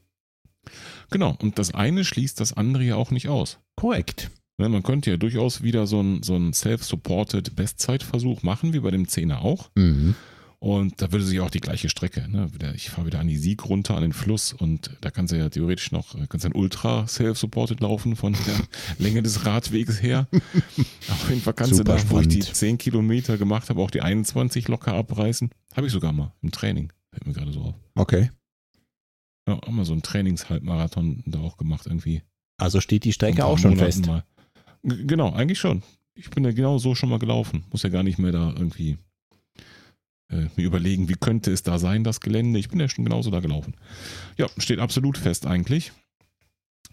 Genau, und das eine schließt das andere ja auch nicht aus. Korrekt. Ne, man könnte ja durchaus wieder so einen so self-supported Bestzeitversuch machen, wie bei dem Zehner auch. Mhm. Und da würde sich auch die gleiche Strecke, ne? ich fahre wieder an die Sieg runter, an den Fluss und da kannst du ja theoretisch noch, äh, kannst du ein Ultra self-supported laufen von der Länge des Radweges her. Auf jeden Fall kannst Super du da, wo ich die spannend. 10 Kilometer gemacht habe, auch die 21 locker abreißen. Habe ich sogar mal im Training. Fällt mir gerade so auf. Okay. Ja, auch mal so einen Trainingshalbmarathon da auch gemacht irgendwie. Also steht die ein Strecke auch schon Monaten fest. Mal. Genau, eigentlich schon. Ich bin ja genau so schon mal gelaufen. Muss ja gar nicht mehr da irgendwie mir überlegen, wie könnte es da sein, das Gelände. Ich bin ja schon genauso da gelaufen. Ja, steht absolut fest eigentlich.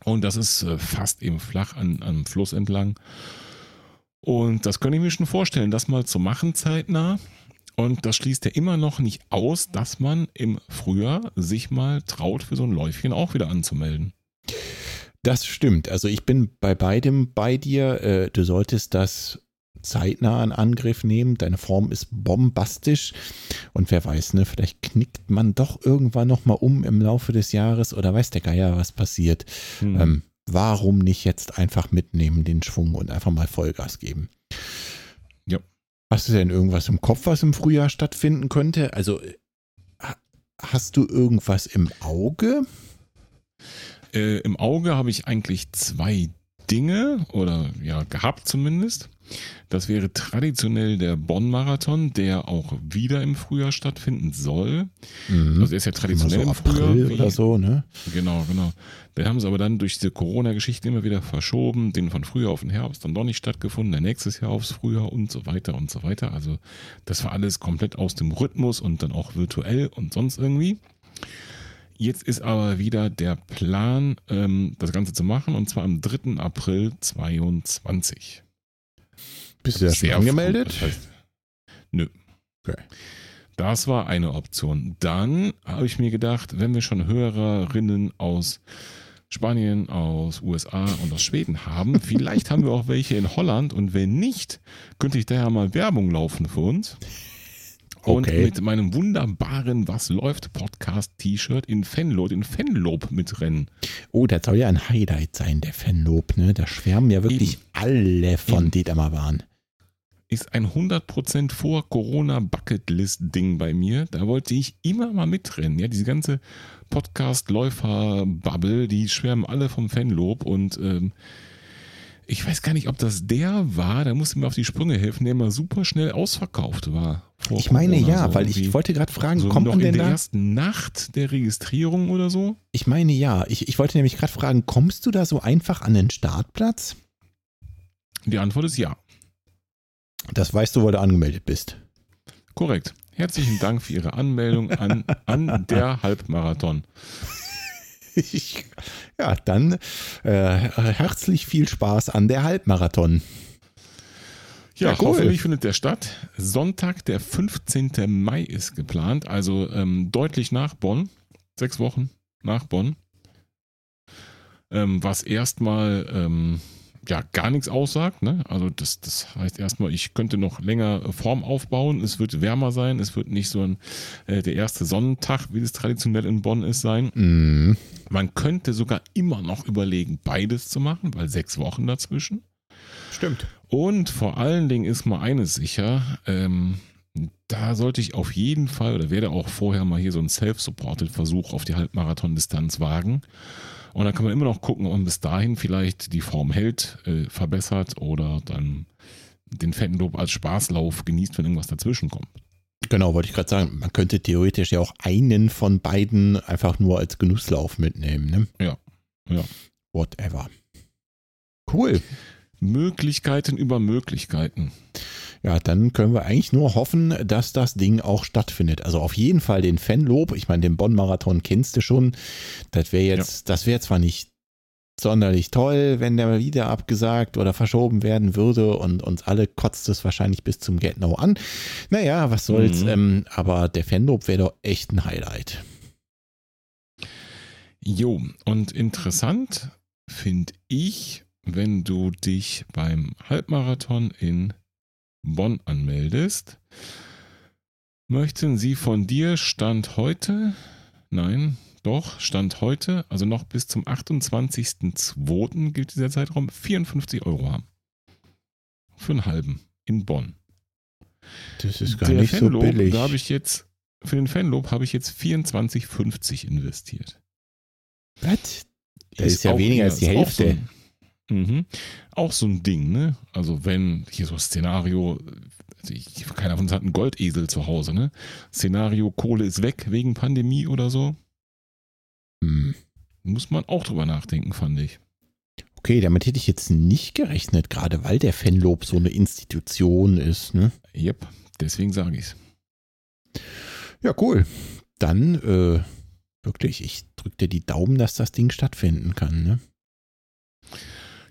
Und das ist äh, fast eben flach an, am Fluss entlang. Und das könnte ich mir schon vorstellen, das mal zu machen zeitnah. Und das schließt ja immer noch nicht aus, dass man im Frühjahr sich mal traut, für so ein Läufchen auch wieder anzumelden. Das stimmt. Also ich bin bei beidem bei dir. Äh, du solltest das zeitnah in Angriff nehmen. Deine Form ist bombastisch. Und wer weiß, ne, vielleicht knickt man doch irgendwann nochmal um im Laufe des Jahres oder weiß der Geier, was passiert. Hm. Ähm, warum nicht jetzt einfach mitnehmen den Schwung und einfach mal Vollgas geben? Ja. Hast du denn irgendwas im Kopf, was im Frühjahr stattfinden könnte? Also hast du irgendwas im Auge? Äh, Im Auge habe ich eigentlich zwei Dinge oder ja gehabt zumindest. Das wäre traditionell der Bonn-Marathon, der auch wieder im Frühjahr stattfinden soll. Mhm. Also er ist ja traditionell so im Frühjahr. April oder so, ne? Genau, genau. Den haben sie aber dann durch diese Corona-Geschichte immer wieder verschoben, den von Frühjahr auf den Herbst dann doch nicht stattgefunden, der nächstes Jahr aufs Frühjahr und so weiter und so weiter. Also das war alles komplett aus dem Rhythmus und dann auch virtuell und sonst irgendwie. Jetzt ist aber wieder der Plan, ähm, das Ganze zu machen, und zwar am 3. April 22. Bist du da schon angemeldet? Früh, das heißt, nö. Okay. Das war eine Option. Dann habe ich mir gedacht, wenn wir schon Hörerinnen aus Spanien, aus USA und aus Schweden haben, vielleicht haben wir auch welche in Holland und wenn nicht, könnte ich daher mal Werbung laufen für uns. Und Okay. mit meinem wunderbaren Was läuft Podcast-T-Shirt in Fanlob, in Fanlob mitrennen. Oh, das soll ja ein Highlight sein, der Fanlob, ne? Da schwärmen ja wirklich Eben. alle von, Eben. die da mal waren. Ist ein 100% vor Corona Bucketlist-Ding bei mir. Da wollte ich immer mal mitrennen. Ja, diese ganze Podcast-Läufer-Bubble, die schwärmen alle vom Fanlob und ähm, ich weiß gar nicht, ob das der war, da musste mir auf die Sprünge helfen, der immer super schnell ausverkauft war. Ich meine Corona, ja, so weil ich wollte gerade fragen, so kommt man in denn der da? ersten Nacht der Registrierung oder so? Ich meine ja, ich, ich wollte nämlich gerade fragen, kommst du da so einfach an den Startplatz? Die Antwort ist ja. Das weißt du, wo du angemeldet bist. Korrekt. Herzlichen Dank für Ihre Anmeldung an, an der Halbmarathon. Ich, ja, dann äh, herzlich viel Spaß an der Halbmarathon. Ja, Ja, cool. hoffentlich findet der statt. Sonntag, der 15. Mai ist geplant, also ähm, deutlich nach Bonn. Sechs Wochen nach Bonn. Ähm, was erstmal ähm, ja gar nichts aussagt. Ne? Also das, das heißt erstmal, ich könnte noch länger Form aufbauen. Es wird wärmer sein. Es wird nicht so ein, äh, der erste Sonnentag, wie es traditionell in Bonn ist, sein. Mhm. Man könnte sogar immer noch überlegen, beides zu machen, weil sechs Wochen dazwischen. Stimmt. Und vor allen Dingen ist mal eines sicher, ähm, da sollte ich auf jeden Fall oder werde auch vorher mal hier so einen Self-Supported-Versuch auf die Halbmarathon-Distanz wagen. Und dann kann man immer noch gucken, ob man bis dahin vielleicht die Form hält, äh, verbessert oder dann den Fettenlob als Spaßlauf genießt, wenn irgendwas dazwischen kommt. Genau, wollte ich gerade sagen, man könnte theoretisch ja auch einen von beiden einfach nur als Genusslauf mitnehmen. Ne? Ja, ja. Whatever. Cool. Möglichkeiten über Möglichkeiten. Ja, dann können wir eigentlich nur hoffen, dass das Ding auch stattfindet. Also auf jeden Fall den Fanlob. Ich meine, den Bonn-Marathon kennst du schon. Das wäre jetzt, das wäre zwar nicht sonderlich toll, wenn der wieder abgesagt oder verschoben werden würde und uns alle kotzt es wahrscheinlich bis zum Get No an. Naja, was soll's. Mhm. Ähm, aber der Fanlob wäre doch echt ein Highlight. Jo, und interessant finde ich, wenn du dich beim Halbmarathon in Bonn anmeldest, möchten sie von dir Stand heute, nein, doch, Stand heute, also noch bis zum 28.02. gilt dieser Zeitraum, 54 Euro haben. Für einen halben in Bonn. Das ist gar Der nicht so Fanlob, billig. Da habe ich jetzt, für den Fanlob habe ich jetzt 24,50 investiert. Was? Das ist ja auch- weniger als die ist Hälfte. Ein, mhm. Auch so ein Ding, ne? Also wenn hier so Szenario, also ich, keiner von uns hat einen Goldesel zu Hause, ne? Szenario Kohle ist weg wegen Pandemie oder so, Hm. muss man auch drüber nachdenken, fand ich. Okay, damit hätte ich jetzt nicht gerechnet, gerade weil der Fanlob so eine Institution ist. Ne? Yep, deswegen sage ich's. Ja, cool. Dann, äh, wirklich, ich drücke dir die Daumen, dass das Ding stattfinden kann. Ne?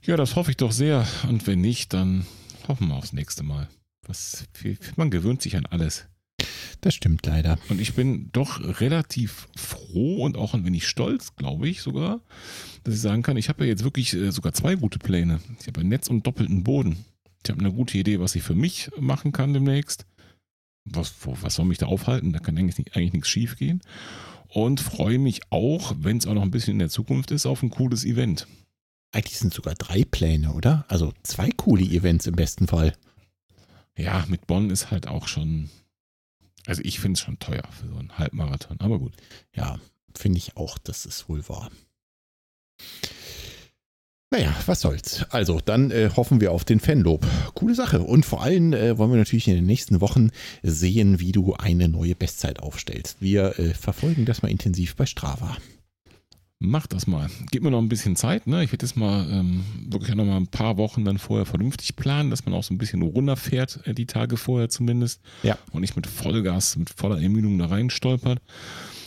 Ja, das hoffe ich doch sehr. Und wenn nicht, dann hoffen wir aufs nächste Mal. Was, man gewöhnt sich an alles. Das stimmt leider. Und ich bin doch relativ froh und auch ein wenig stolz, glaube ich sogar, dass ich sagen kann, ich habe ja jetzt wirklich äh, sogar zwei gute Pläne. Ich habe ein Netz und doppelten Boden. Ich habe eine gute Idee, was ich für mich machen kann demnächst. Was, was soll mich da aufhalten? Da kann eigentlich, nicht, eigentlich nichts schief gehen. Und freue mich auch, wenn es auch noch ein bisschen in der Zukunft ist, auf ein cooles Event. Eigentlich sind sogar drei Pläne, oder? Also zwei coole Events im besten Fall. Ja, mit Bonn ist halt auch schon also ich finde es schon teuer für so einen Halbmarathon, aber gut. Ja, finde ich auch, das ist wohl wahr. Naja, was soll's. Also, dann äh, hoffen wir auf den Fanlob. Coole Sache. Und vor allem äh, wollen wir natürlich in den nächsten Wochen sehen, wie du eine neue Bestzeit aufstellst. Wir äh, verfolgen das mal intensiv bei Strava. Mach das mal. Gib mir noch ein bisschen Zeit. Ne? Ich werde jetzt mal ähm, wirklich noch mal ein paar Wochen dann vorher vernünftig planen, dass man auch so ein bisschen runterfährt, äh, die Tage vorher zumindest. Ja. Und nicht mit Vollgas, mit voller Ermüdung da rein stolpert.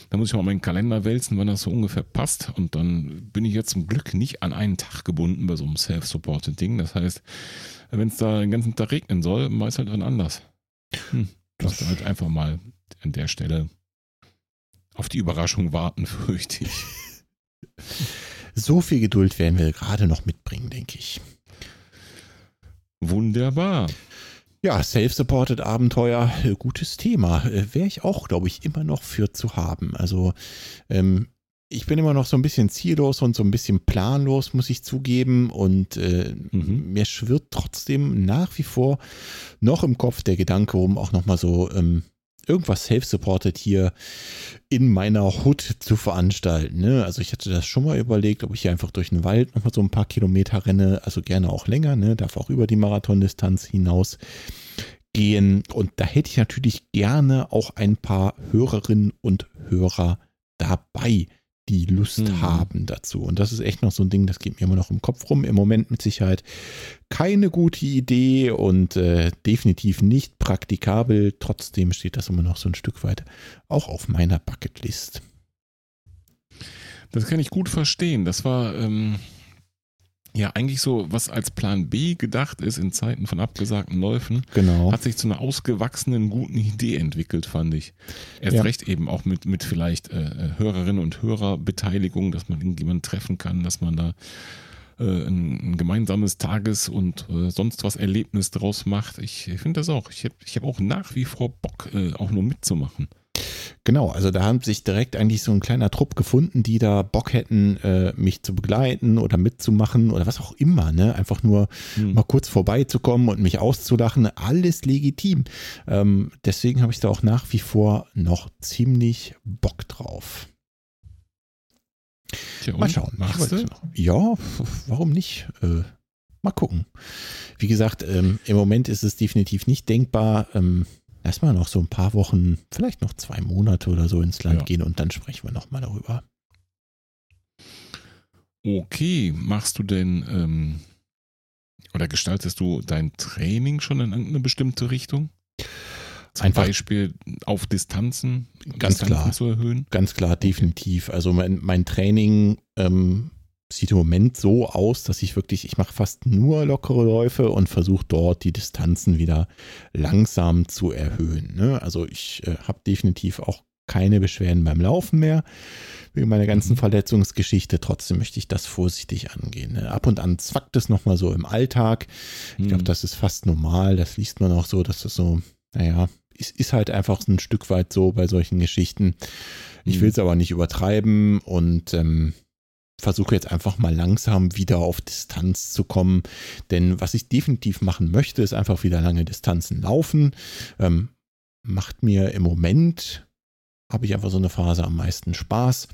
Da muss ich mal meinen Kalender wälzen, wann das so ungefähr passt. Und dann bin ich jetzt zum Glück nicht an einen Tag gebunden bei so einem Self-Supported Ding. Das heißt, wenn es da den ganzen Tag regnen soll, meist halt dann anders. Hm. Das halt einfach mal an der Stelle auf die Überraschung warten, fürchte ich. So viel Geduld werden wir gerade noch mitbringen, denke ich. Wunderbar. Ja, Self-Supported Abenteuer, äh, gutes Thema. Äh, Wäre ich auch, glaube ich, immer noch für zu haben. Also, ähm, ich bin immer noch so ein bisschen ziellos und so ein bisschen planlos, muss ich zugeben. Und äh, mhm. mir schwirrt trotzdem nach wie vor noch im Kopf der Gedanke, um auch nochmal so ähm, irgendwas self-supported hier in meiner Hut zu veranstalten. Ne? Also ich hatte das schon mal überlegt, ob ich hier einfach durch den Wald nochmal so ein paar Kilometer renne, also gerne auch länger, ne? darf auch über die Marathondistanz hinaus gehen. Und da hätte ich natürlich gerne auch ein paar Hörerinnen und Hörer dabei die Lust mhm. haben dazu. Und das ist echt noch so ein Ding, das geht mir immer noch im Kopf rum. Im Moment mit Sicherheit keine gute Idee und äh, definitiv nicht praktikabel. Trotzdem steht das immer noch so ein Stück weit auch auf meiner Bucketlist. Das kann ich gut verstehen. Das war ähm, ja eigentlich so, was als Plan B gedacht ist in Zeiten von abgesagten Läufen, genau. hat sich zu einer ausgewachsenen guten Idee entwickelt, fand ich. Erst ja. recht eben auch mit, mit vielleicht äh, äh Hörerinnen und Hörerbeteiligung, dass man irgendjemanden treffen kann, dass man da äh, ein, ein, gemeinsames Tages- und äh, sonst was Erlebnis draus macht. Ich, ich finde das auch. Ich habe ich hab auch nach wie vor Bock, auch nur mitzumachen. Genau, also da haben sich direkt eigentlich so ein kleiner Trupp gefunden, die da Bock hätten, äh, mich zu begleiten oder mitzumachen oder was auch immer, ne? Einfach nur hm. mal kurz vorbeizukommen und mich auszulachen. Alles legitim. Ähm, deswegen habe ich da auch nach wie vor noch ziemlich Bock drauf. Tja, mal schauen. Machst du? Ja, warum nicht? Äh, mal gucken. Wie gesagt, ähm, im Moment ist es definitiv nicht denkbar. Ähm, Lass mal noch so ein paar Wochen, vielleicht noch zwei Monate oder so ins Land ja. gehen und dann sprechen wir nochmal darüber. Okay, machst du denn ähm, oder gestaltest du dein Training schon in eine bestimmte Richtung? Zum Einfach Beispiel auf Distanzen, ganz Distanzen klar, zu erhöhen? Ganz klar, definitiv. Also mein, mein Training ähm, sieht im Moment so aus, dass ich wirklich, ich mache fast nur lockere Läufe und versuche dort die Distanzen wieder langsam zu erhöhen. Ne? Also ich äh, habe definitiv auch keine Beschwerden beim Laufen mehr, wegen meiner ganzen mhm. Verletzungsgeschichte. Trotzdem möchte ich das vorsichtig angehen. Ne? Ab und an zwackt es nochmal so im Alltag. Ich glaube, mhm. das ist fast normal. Das liest man auch so, dass das so, naja, ist, ist halt einfach ein Stück weit so bei solchen Geschichten. Ich mhm. will es aber nicht übertreiben und ähm, versuche jetzt einfach mal langsam wieder auf Distanz zu kommen. Denn was ich definitiv machen möchte, ist einfach wieder lange Distanzen laufen. Ähm, macht mir im Moment, habe ich einfach so eine Phase am meisten Spaß.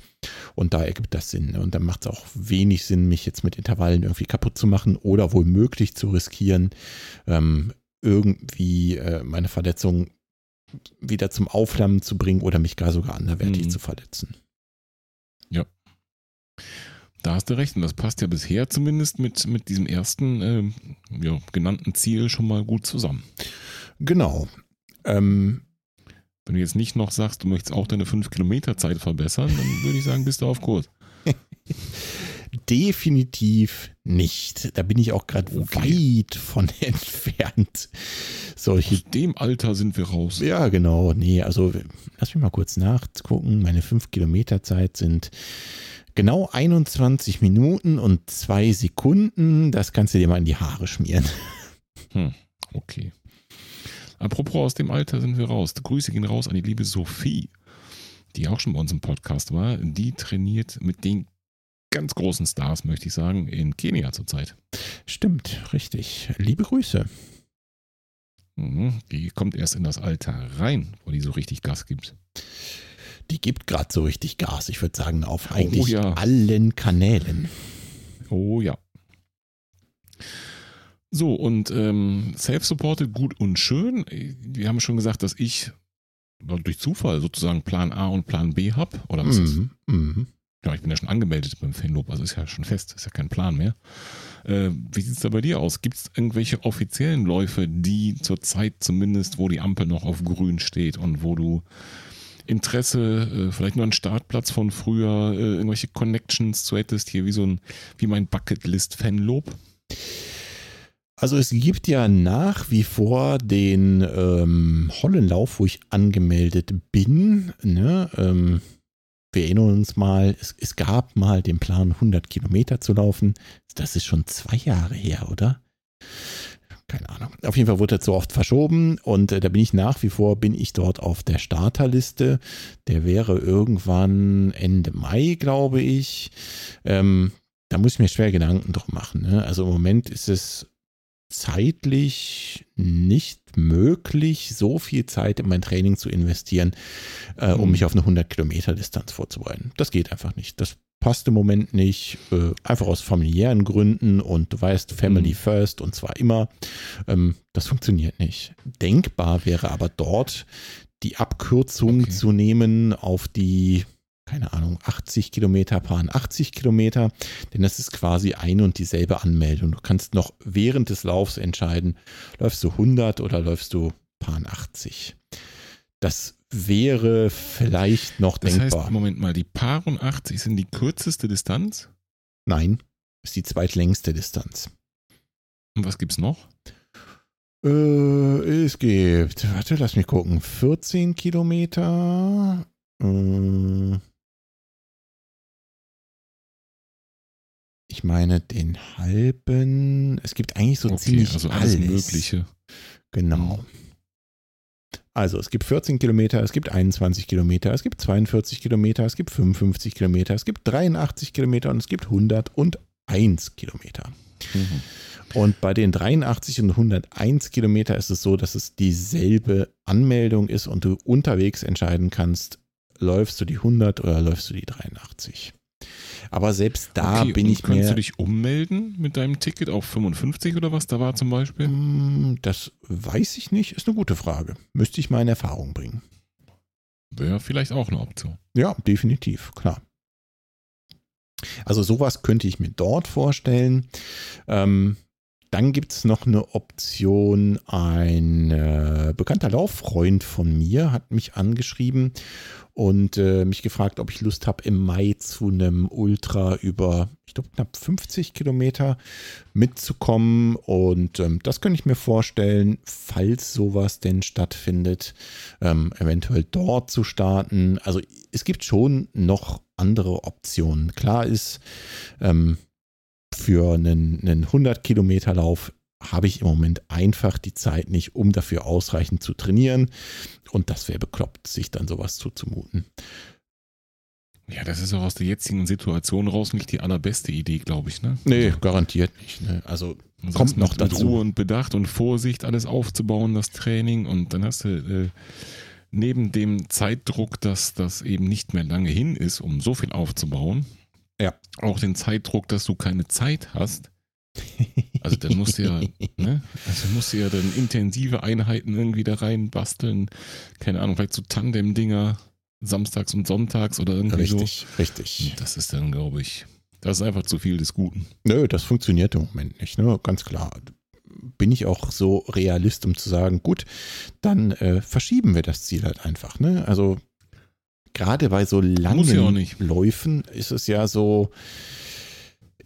Und da ergibt das Sinn. Und dann macht es auch wenig Sinn, mich jetzt mit Intervallen irgendwie kaputt zu machen oder womöglich zu riskieren, ähm, irgendwie äh, meine Verletzung wieder zum Aufflammen zu bringen oder mich gar sogar anderweitig mhm. zu verletzen. Ja. Da hast du recht. Und das passt ja bisher zumindest mit, mit diesem ersten äh, ja, genannten Ziel schon mal gut zusammen. Genau. Ähm, Wenn du jetzt nicht noch sagst, du möchtest auch deine 5 Kilometer Zeit verbessern, dann würde ich sagen, bist du auf Kurs. definitiv nicht. Da bin ich auch gerade Okay. weit von entfernt. Solche Aus dem Alter sind wir raus. ja, genau. Nee, also lass mich mal kurz nachgucken. Meine 5 Kilometer Zeit sind genau 21 Minuten und 2 Sekunden. Das kannst du dir mal in die Haare schmieren. Okay. Apropos aus dem Alter sind wir raus. Grüße gehen raus an die liebe Sophie, die auch schon bei uns im Podcast war. Die trainiert mit den ganz großen Stars, möchte ich sagen, in Kenia zurzeit. Stimmt, richtig. Liebe Grüße. Mhm. Die kommt erst in das Alter rein, wo die so richtig Gas gibt. Die gibt gerade so richtig Gas. Ich würde sagen, auf eigentlich ja. allen Kanälen. Oh ja. So, und ähm, Self-Supported gut und schön. Wir haben schon gesagt, dass ich durch Zufall sozusagen Plan A und Plan B habe. Oder was ist? Mhm, mhm. Ja, ich bin ja schon angemeldet beim Fanlob, also ist ja schon fest, ist ja kein Plan mehr. Äh, wie sieht es da bei dir aus? Gibt es irgendwelche offiziellen Läufe, die zurzeit zumindest, wo die Ampel noch auf grün steht und wo du Interesse, äh, vielleicht nur einen Startplatz von früher, äh, irgendwelche Connections zu hättest, hier wie so ein, wie mein Bucketlist-Fanlob? Also es gibt ja nach wie vor den ähm, Hollenlauf, wo ich angemeldet bin. Ne? Ähm, wir erinnern uns mal, es, es gab mal den Plan, 100 Kilometer zu laufen. Das ist schon zwei Jahre her, oder? Keine Ahnung. Auf jeden Fall wurde das so oft verschoben und äh, da bin ich nach wie vor, bin ich dort auf der Starterliste. Der wäre irgendwann Ende Mai, glaube ich. Ähm, da muss ich mir schwer Gedanken drum machen. Ne? Also im Moment ist es zeitlich nicht möglich, so viel Zeit in mein Training zu investieren, äh, um Mhm. mich auf eine 100 Kilometer Distanz vorzubereiten. Das geht einfach nicht. Das passt im Moment nicht, äh, einfach aus familiären Gründen und du weißt, Family Mhm. first und zwar immer. Ähm, das funktioniert nicht. Denkbar wäre aber dort die Abkürzung Okay. zu nehmen auf die keine Ahnung, 80 Kilometer, Paaren 80 Kilometer, denn das ist quasi ein und dieselbe Anmeldung. Du kannst noch während des Laufs entscheiden, läufst du 100 oder läufst du Paaren 80. Das wäre vielleicht noch Das denkbar. heißt, Moment mal, die Paar und 80 sind die kürzeste Distanz? Nein, ist die zweitlängste Distanz. Und was gibt's noch? Äh, es gibt, warte, lass mich gucken, 14 Kilometer. Äh, ich meine den halben. Es gibt eigentlich so okay, ziemlich also alles, alles. Mögliche. Genau. Also es gibt 14 Kilometer, es gibt 21 Kilometer, es gibt 42 Kilometer, es gibt 55 Kilometer, es gibt 83 Kilometer und es gibt 101 Kilometer. Mhm. Und bei den 83 und 101 Kilometer ist es so, dass es dieselbe Anmeldung ist und du unterwegs entscheiden kannst, läufst du die 100 oder läufst du die 83. Aber selbst da okay, bin ich Kannst mir. du dich ummelden mit deinem Ticket auf 55 oder was da war zum Beispiel? Hm, Das weiß ich nicht, ist eine gute Frage. Müsste ich mal in Erfahrung bringen. Wäre vielleicht auch eine Option. Ja, definitiv, klar. Also sowas könnte ich mir dort vorstellen. Ähm, dann gibt es noch eine Option. Ein äh, bekannter Lauffreund von mir hat mich angeschrieben und äh, mich gefragt, ob ich Lust habe, im Mai zu einem Ultra über, ich glaube, knapp 50 Kilometer mitzukommen. Und ähm, das könnte ich mir vorstellen, falls sowas denn stattfindet, ähm, eventuell dort zu starten. Also es gibt schon noch andere Optionen. Klar ist, ähm, für einen, einen 100 Kilometer Lauf habe ich im Moment einfach die Zeit nicht, um dafür ausreichend zu trainieren. Und das wäre bekloppt, sich dann sowas zuzumuten. Ja, das ist auch aus der jetzigen Situation raus nicht die allerbeste Idee, glaube ich. Ne? Nee, Also, garantiert nicht. Ne? Also kommt noch mit, mit dazu. Ruhe und Bedacht und Vorsicht alles aufzubauen, das Training. Und dann hast du äh, neben dem Zeitdruck, dass das eben nicht mehr lange hin ist, um so viel aufzubauen, Ja. auch den Zeitdruck, dass du keine Zeit hast. Also dann musst du ja, ne? Also musst du ja dann intensive Einheiten irgendwie da rein basteln. Keine Ahnung, vielleicht so Tandem-Dinger samstags und sonntags oder irgendwie richtig, so. richtig. Und das ist dann, glaube ich, das ist einfach zu viel des Guten. Nö, das funktioniert im Moment nicht, ne? Ganz klar. Bin ich auch so realist, um zu sagen, gut, dann äh, verschieben wir das Ziel halt einfach, ne? Also gerade bei so langen nicht. Läufen ist es ja so,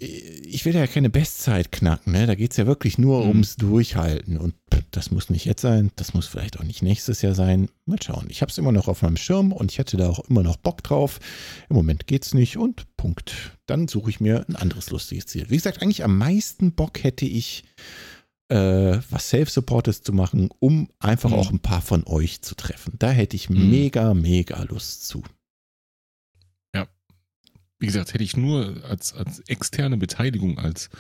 ich will ja keine Bestzeit knacken, ne? Da geht es ja wirklich nur Mhm. ums Durchhalten. Und das muss nicht jetzt sein, das muss vielleicht auch nicht nächstes Jahr sein. Mal schauen. Ich habe es immer noch auf meinem Schirm und ich hätte da auch immer noch Bock drauf. Im Moment geht's nicht und Punkt. Dann suche ich mir ein anderes lustiges Ziel. Wie gesagt, eigentlich am meisten Bock hätte ich, äh, was Self-Supportes zu machen, um einfach Mhm. auch ein paar von euch zu treffen. Da hätte ich Mhm. mega, mega Lust zu. Wie gesagt, hätte ich nur als, als externe Beteiligung, als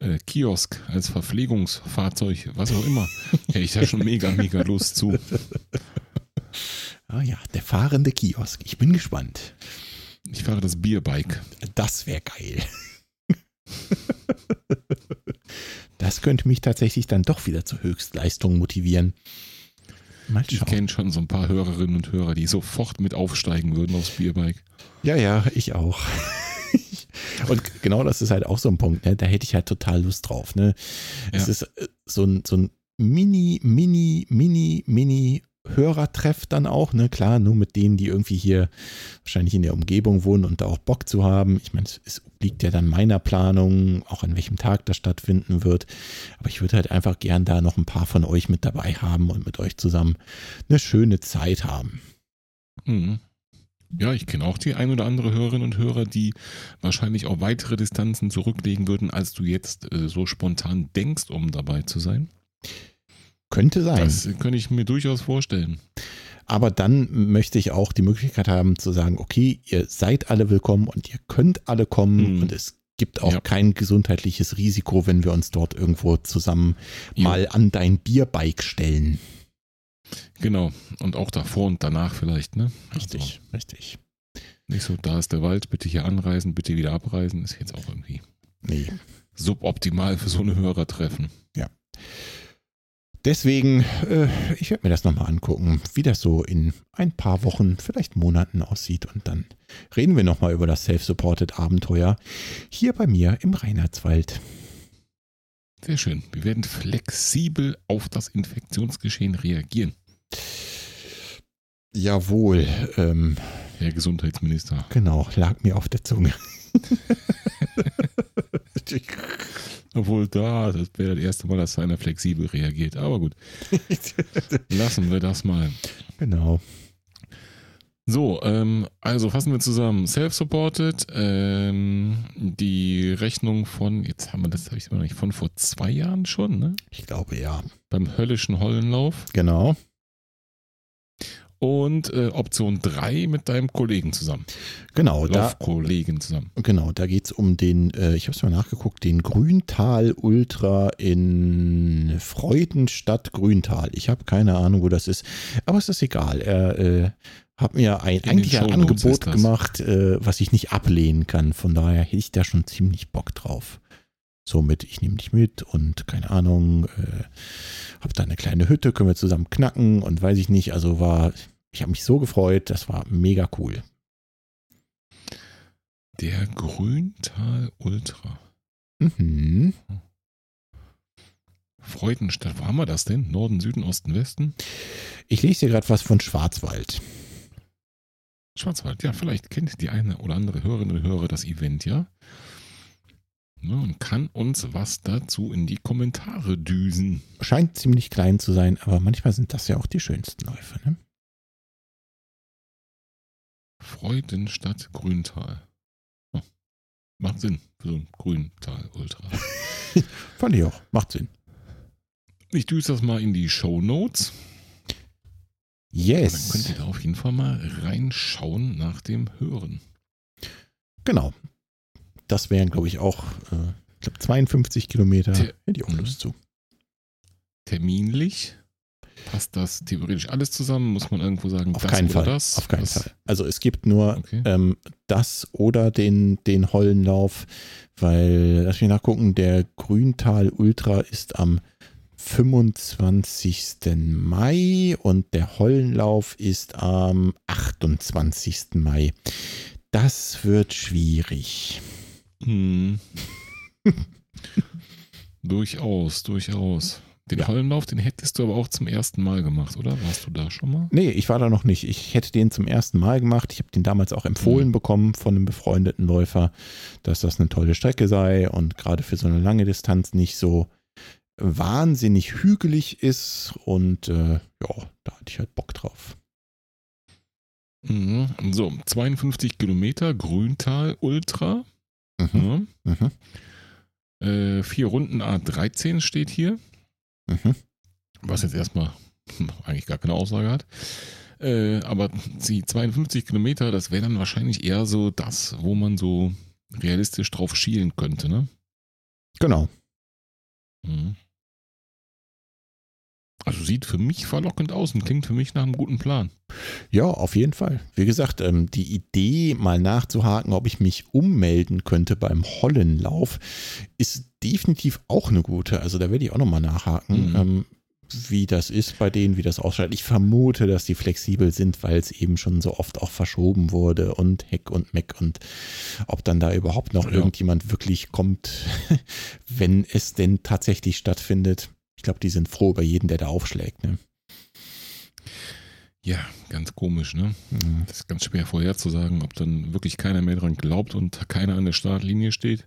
äh, Kiosk, als Verpflegungsfahrzeug, was auch immer, hätte ich da schon mega, mega Lust zu. Ah ja, der fahrende Kiosk. Ich bin gespannt. Ich fahre das Bierbike. Das wäre geil. Das könnte mich tatsächlich dann doch wieder zu Höchstleistungen motivieren. Mal Ich schauen. kenne schon so ein paar Hörerinnen und Hörer, die sofort mit aufsteigen würden aufs Bierbike. Ja, ja, ich auch. Und genau das ist halt auch so ein Punkt, ne? Da hätte ich halt total Lust drauf. Ne? Es Ja. ist äh, so ein, so ein Mini, Mini, Mini, Mini Hörertreff dann auch, ne? Klar, nur mit denen, die irgendwie hier wahrscheinlich in der Umgebung wohnen und da auch Bock zu haben. Ich meine, es liegt ja dann meiner Planung, auch an welchem Tag das stattfinden wird. Aber ich würde halt einfach gern da noch ein paar von euch mit dabei haben und mit euch zusammen eine schöne Zeit haben. Mhm. Ja, ich kenne auch die ein oder andere Hörerinnen und Hörer, die wahrscheinlich auch weitere Distanzen zurücklegen würden, als du jetzt äh, so spontan denkst, um dabei zu sein. Könnte sein. Das könnte ich mir durchaus vorstellen. Aber dann möchte ich auch die Möglichkeit haben zu sagen, okay, ihr seid alle willkommen und ihr könnt alle kommen Mhm. und es gibt auch Ja. kein gesundheitliches Risiko, wenn wir uns dort irgendwo zusammen Jo. mal an dein Bierbike stellen. Genau. Und auch davor und danach vielleicht, ne? Richtig, richtig. Also nicht so, da ist der Wald, bitte hier anreisen, bitte wieder abreisen. Ist jetzt auch irgendwie Nee. suboptimal für so eine Hörertreffen. Deswegen, äh, ich werde mir das nochmal angucken, wie das so in ein paar Wochen, vielleicht Monaten aussieht. Und dann reden wir nochmal über das Self-Supported Abenteuer hier bei mir im Reinhardswald. Sehr schön. Wir werden flexibel auf das Infektionsgeschehen reagieren, Jawohl, ähm, Herr Gesundheitsminister. genau, lag mir auf der Zunge. Obwohl da, das wäre das erste Mal, dass einer flexibel reagiert. Aber gut, lassen wir das mal. genau. So, ähm, also fassen wir zusammen. Self-supported, ähm, die Rechnung von, jetzt haben wir das, habe ich immer noch nicht, von vor zwei Jahren schon, ne? Ich glaube ja. Beim höllischen Hollenlauf. Genau. Und äh, Option 3 mit deinem Kollegen zusammen. Genau, da, zusammen. genau, da geht es um den, äh, ich habe es mal nachgeguckt, den Grüntal Ultra in Freudenstadt Grüntal. Ich habe keine Ahnung, wo das ist, aber es ist egal. Er äh, hat mir ein, eigentlich ein Angebot gemacht, äh, was ich nicht ablehnen kann. Von daher hätte ich da schon ziemlich Bock drauf. Somit, ich nehme dich mit und keine Ahnung, äh, hab da eine kleine Hütte, können wir zusammen knacken und weiß ich nicht. Also war, ich habe mich so gefreut, das war mega cool. Der Grüntal Ultra. Mhm. Freudenstadt, wo haben wir das denn? Norden, Süden, Osten, Westen? Ich lese dir gerade was von Schwarzwald. Schwarzwald, ja, vielleicht kennt die eine oder andere Hörerin oder Hörer das Event, ja? Ne, und kann uns was dazu in die Kommentare düsen. Scheint ziemlich klein zu sein, aber manchmal sind das ja auch die schönsten Läufe. Ne? Freudenstadt Grüntal. Oh, macht Sinn für so ein Grüntal Ultra. Fand ich auch. Macht Sinn. Ich düse das mal in die Show Notes. Dann könnt Yes. ihr da auf jeden Fall mal reinschauen nach dem Hören. Genau. Das wären, glaube ich, auch äh, ich glaub 52 Kilometer. Te- Hätte ich auch Lust zu. Terminlich passt das theoretisch alles zusammen? Muss man irgendwo sagen, Auf das keinen Fall. das? Auf keinen Was- Fall. Also es gibt nur Okay. ähm, das oder den, den Hollenlauf, weil, lass mich nachgucken, der Grüntal Ultra ist am 25. Mai und der Hollenlauf ist am 28. Mai. Das wird schwierig. Hm. durchaus, durchaus. Den Ja. Hollenlauf, den hättest du aber auch zum ersten Mal gemacht, oder? Warst du da schon mal? Nee, ich war da noch nicht. Ich hätte den zum ersten Mal gemacht. Ich habe den damals auch empfohlen Mhm. bekommen von einem befreundeten Läufer, dass das eine tolle Strecke sei und gerade für so eine lange Distanz nicht so wahnsinnig hügelig ist. Und äh, ja, da hatte ich halt Bock drauf. Mhm. So, 52 Kilometer, Grüntal Ultra. Mhm, Ja. mhm, Äh, vier Runden A13 steht hier, mhm. was jetzt erstmal eigentlich gar keine Aussage hat. Äh, aber die 52 Kilometer, das wäre dann wahrscheinlich eher so das, wo man so realistisch drauf schielen könnte, ne? Genau. Mhm. Also sieht für mich verlockend aus und klingt für mich nach einem guten Plan. Ja, auf jeden Fall. Wie gesagt, ähm, die Idee, mal nachzuhaken, ob ich mich ummelden könnte beim Hollenlauf, ist definitiv auch eine gute. Also da werde ich auch nochmal nachhaken, Mhm. ähm, wie das ist bei denen, wie das ausschaut. Ich vermute, dass die flexibel sind, weil es eben schon so oft auch verschoben wurde und Heck und Meck und ob dann da überhaupt noch Ja. irgendjemand wirklich kommt, wenn es denn tatsächlich stattfindet. Ich glaube, die sind froh über jeden, der da aufschlägt. Ne? Ja, ganz komisch, ne? Mhm. Das ist ganz schwer vorherzusagen, ob dann wirklich keiner mehr dran glaubt und keiner an der Startlinie steht.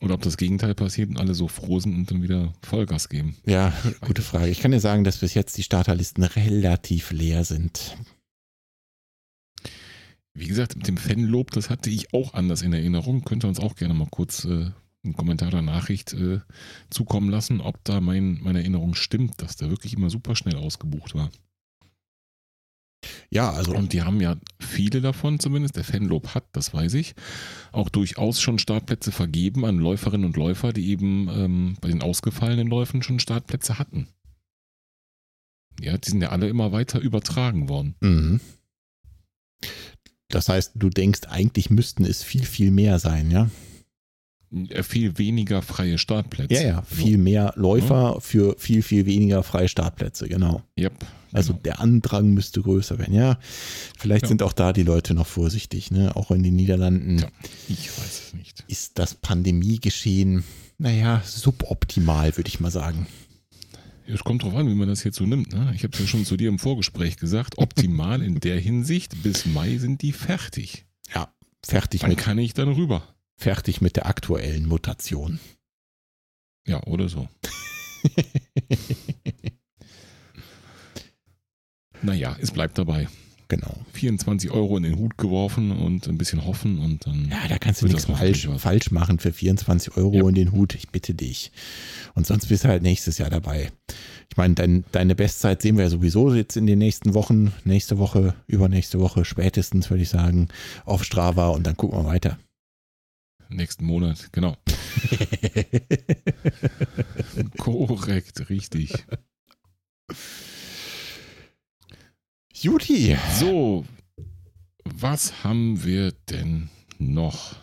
Oder ob das Gegenteil passiert und alle so froh sind und dann wieder Vollgas geben. Ja, gute Frage. Ich kann dir sagen, dass bis jetzt die Starterlisten relativ leer sind. Wie gesagt, mit dem Fanlob, das hatte ich auch anders in Erinnerung. Könnt ihr uns auch gerne mal kurz äh, einen Kommentar oder Nachricht äh, zukommen lassen, ob da mein, meine Erinnerung stimmt, dass der wirklich immer super schnell ausgebucht war. Ja, also Und die haben ja viele davon zumindest, der Fanlob hat, das weiß ich, auch durchaus schon Startplätze vergeben an Läuferinnen und Läufer, die eben ähm, bei den ausgefallenen Läufen schon Startplätze hatten. Ja, die sind ja alle immer weiter übertragen worden. mhm. das heißt, du denkst, eigentlich müssten es viel, viel mehr sein, ja? Äh, Viel weniger freie Startplätze. Ja, ja, viel mehr Läufer für viel, viel weniger freie Startplätze, genau. Yep, Also genau. der Andrang müsste größer werden, ja. Vielleicht Ja. sind auch da die Leute noch vorsichtig, ne? Auch in den Niederlanden Tja. ich weiß es nicht. ist das Pandemiegeschehen, naja, suboptimal, würde ich mal sagen. Es kommt drauf an, wie man das jetzt so nimmt. Ne? Ich habe es ja schon zu dir im Vorgespräch gesagt. Optimal in der Hinsicht, bis Mai sind die fertig. Ja, fertig Dann mit, kann ich dann rüber. Fertig mit der aktuellen Mutation. Ja, oder so. Naja, es bleibt dabei. Genau. 24 Euro in den Hut geworfen und ein bisschen hoffen und dann. Ja, da kannst du nichts falsch, falsch machen für 24 Euro Ja. in den Hut. Ich bitte dich. Und sonst bist du halt nächstes Jahr dabei. Ich meine, dein, deine Bestzeit sehen wir ja sowieso jetzt in den nächsten Wochen. Nächste Woche, übernächste Woche spätestens, würde ich sagen, auf Strava und dann gucken wir weiter. Nächsten Monat, genau. Korrekt, richtig. Juti. So, was haben wir denn noch?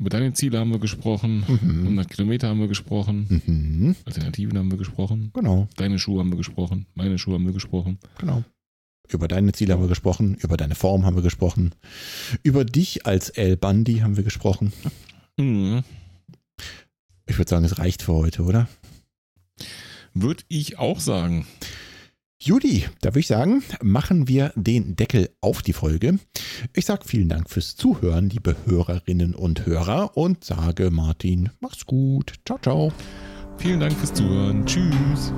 Über deine Ziele haben wir gesprochen. Mhm. 100 Kilometer haben wir gesprochen. Mhm. Alternativen haben wir gesprochen. Genau, Deine Schuhe haben wir gesprochen. Meine Schuhe haben wir gesprochen. genau. Über deine Ziele haben wir gesprochen, über deine Form haben wir gesprochen, über dich als El Bandi haben wir gesprochen. Mhm. Ich würde sagen, es reicht für heute, oder? Würde ich auch sagen. Judy, da würde ich sagen, machen wir den Deckel auf die Folge. Ich sage vielen Dank fürs Zuhören, liebe Hörerinnen und Hörer, und sage Martin, mach's gut. Ciao, ciao. Vielen Dank fürs Zuhören. Tschüss.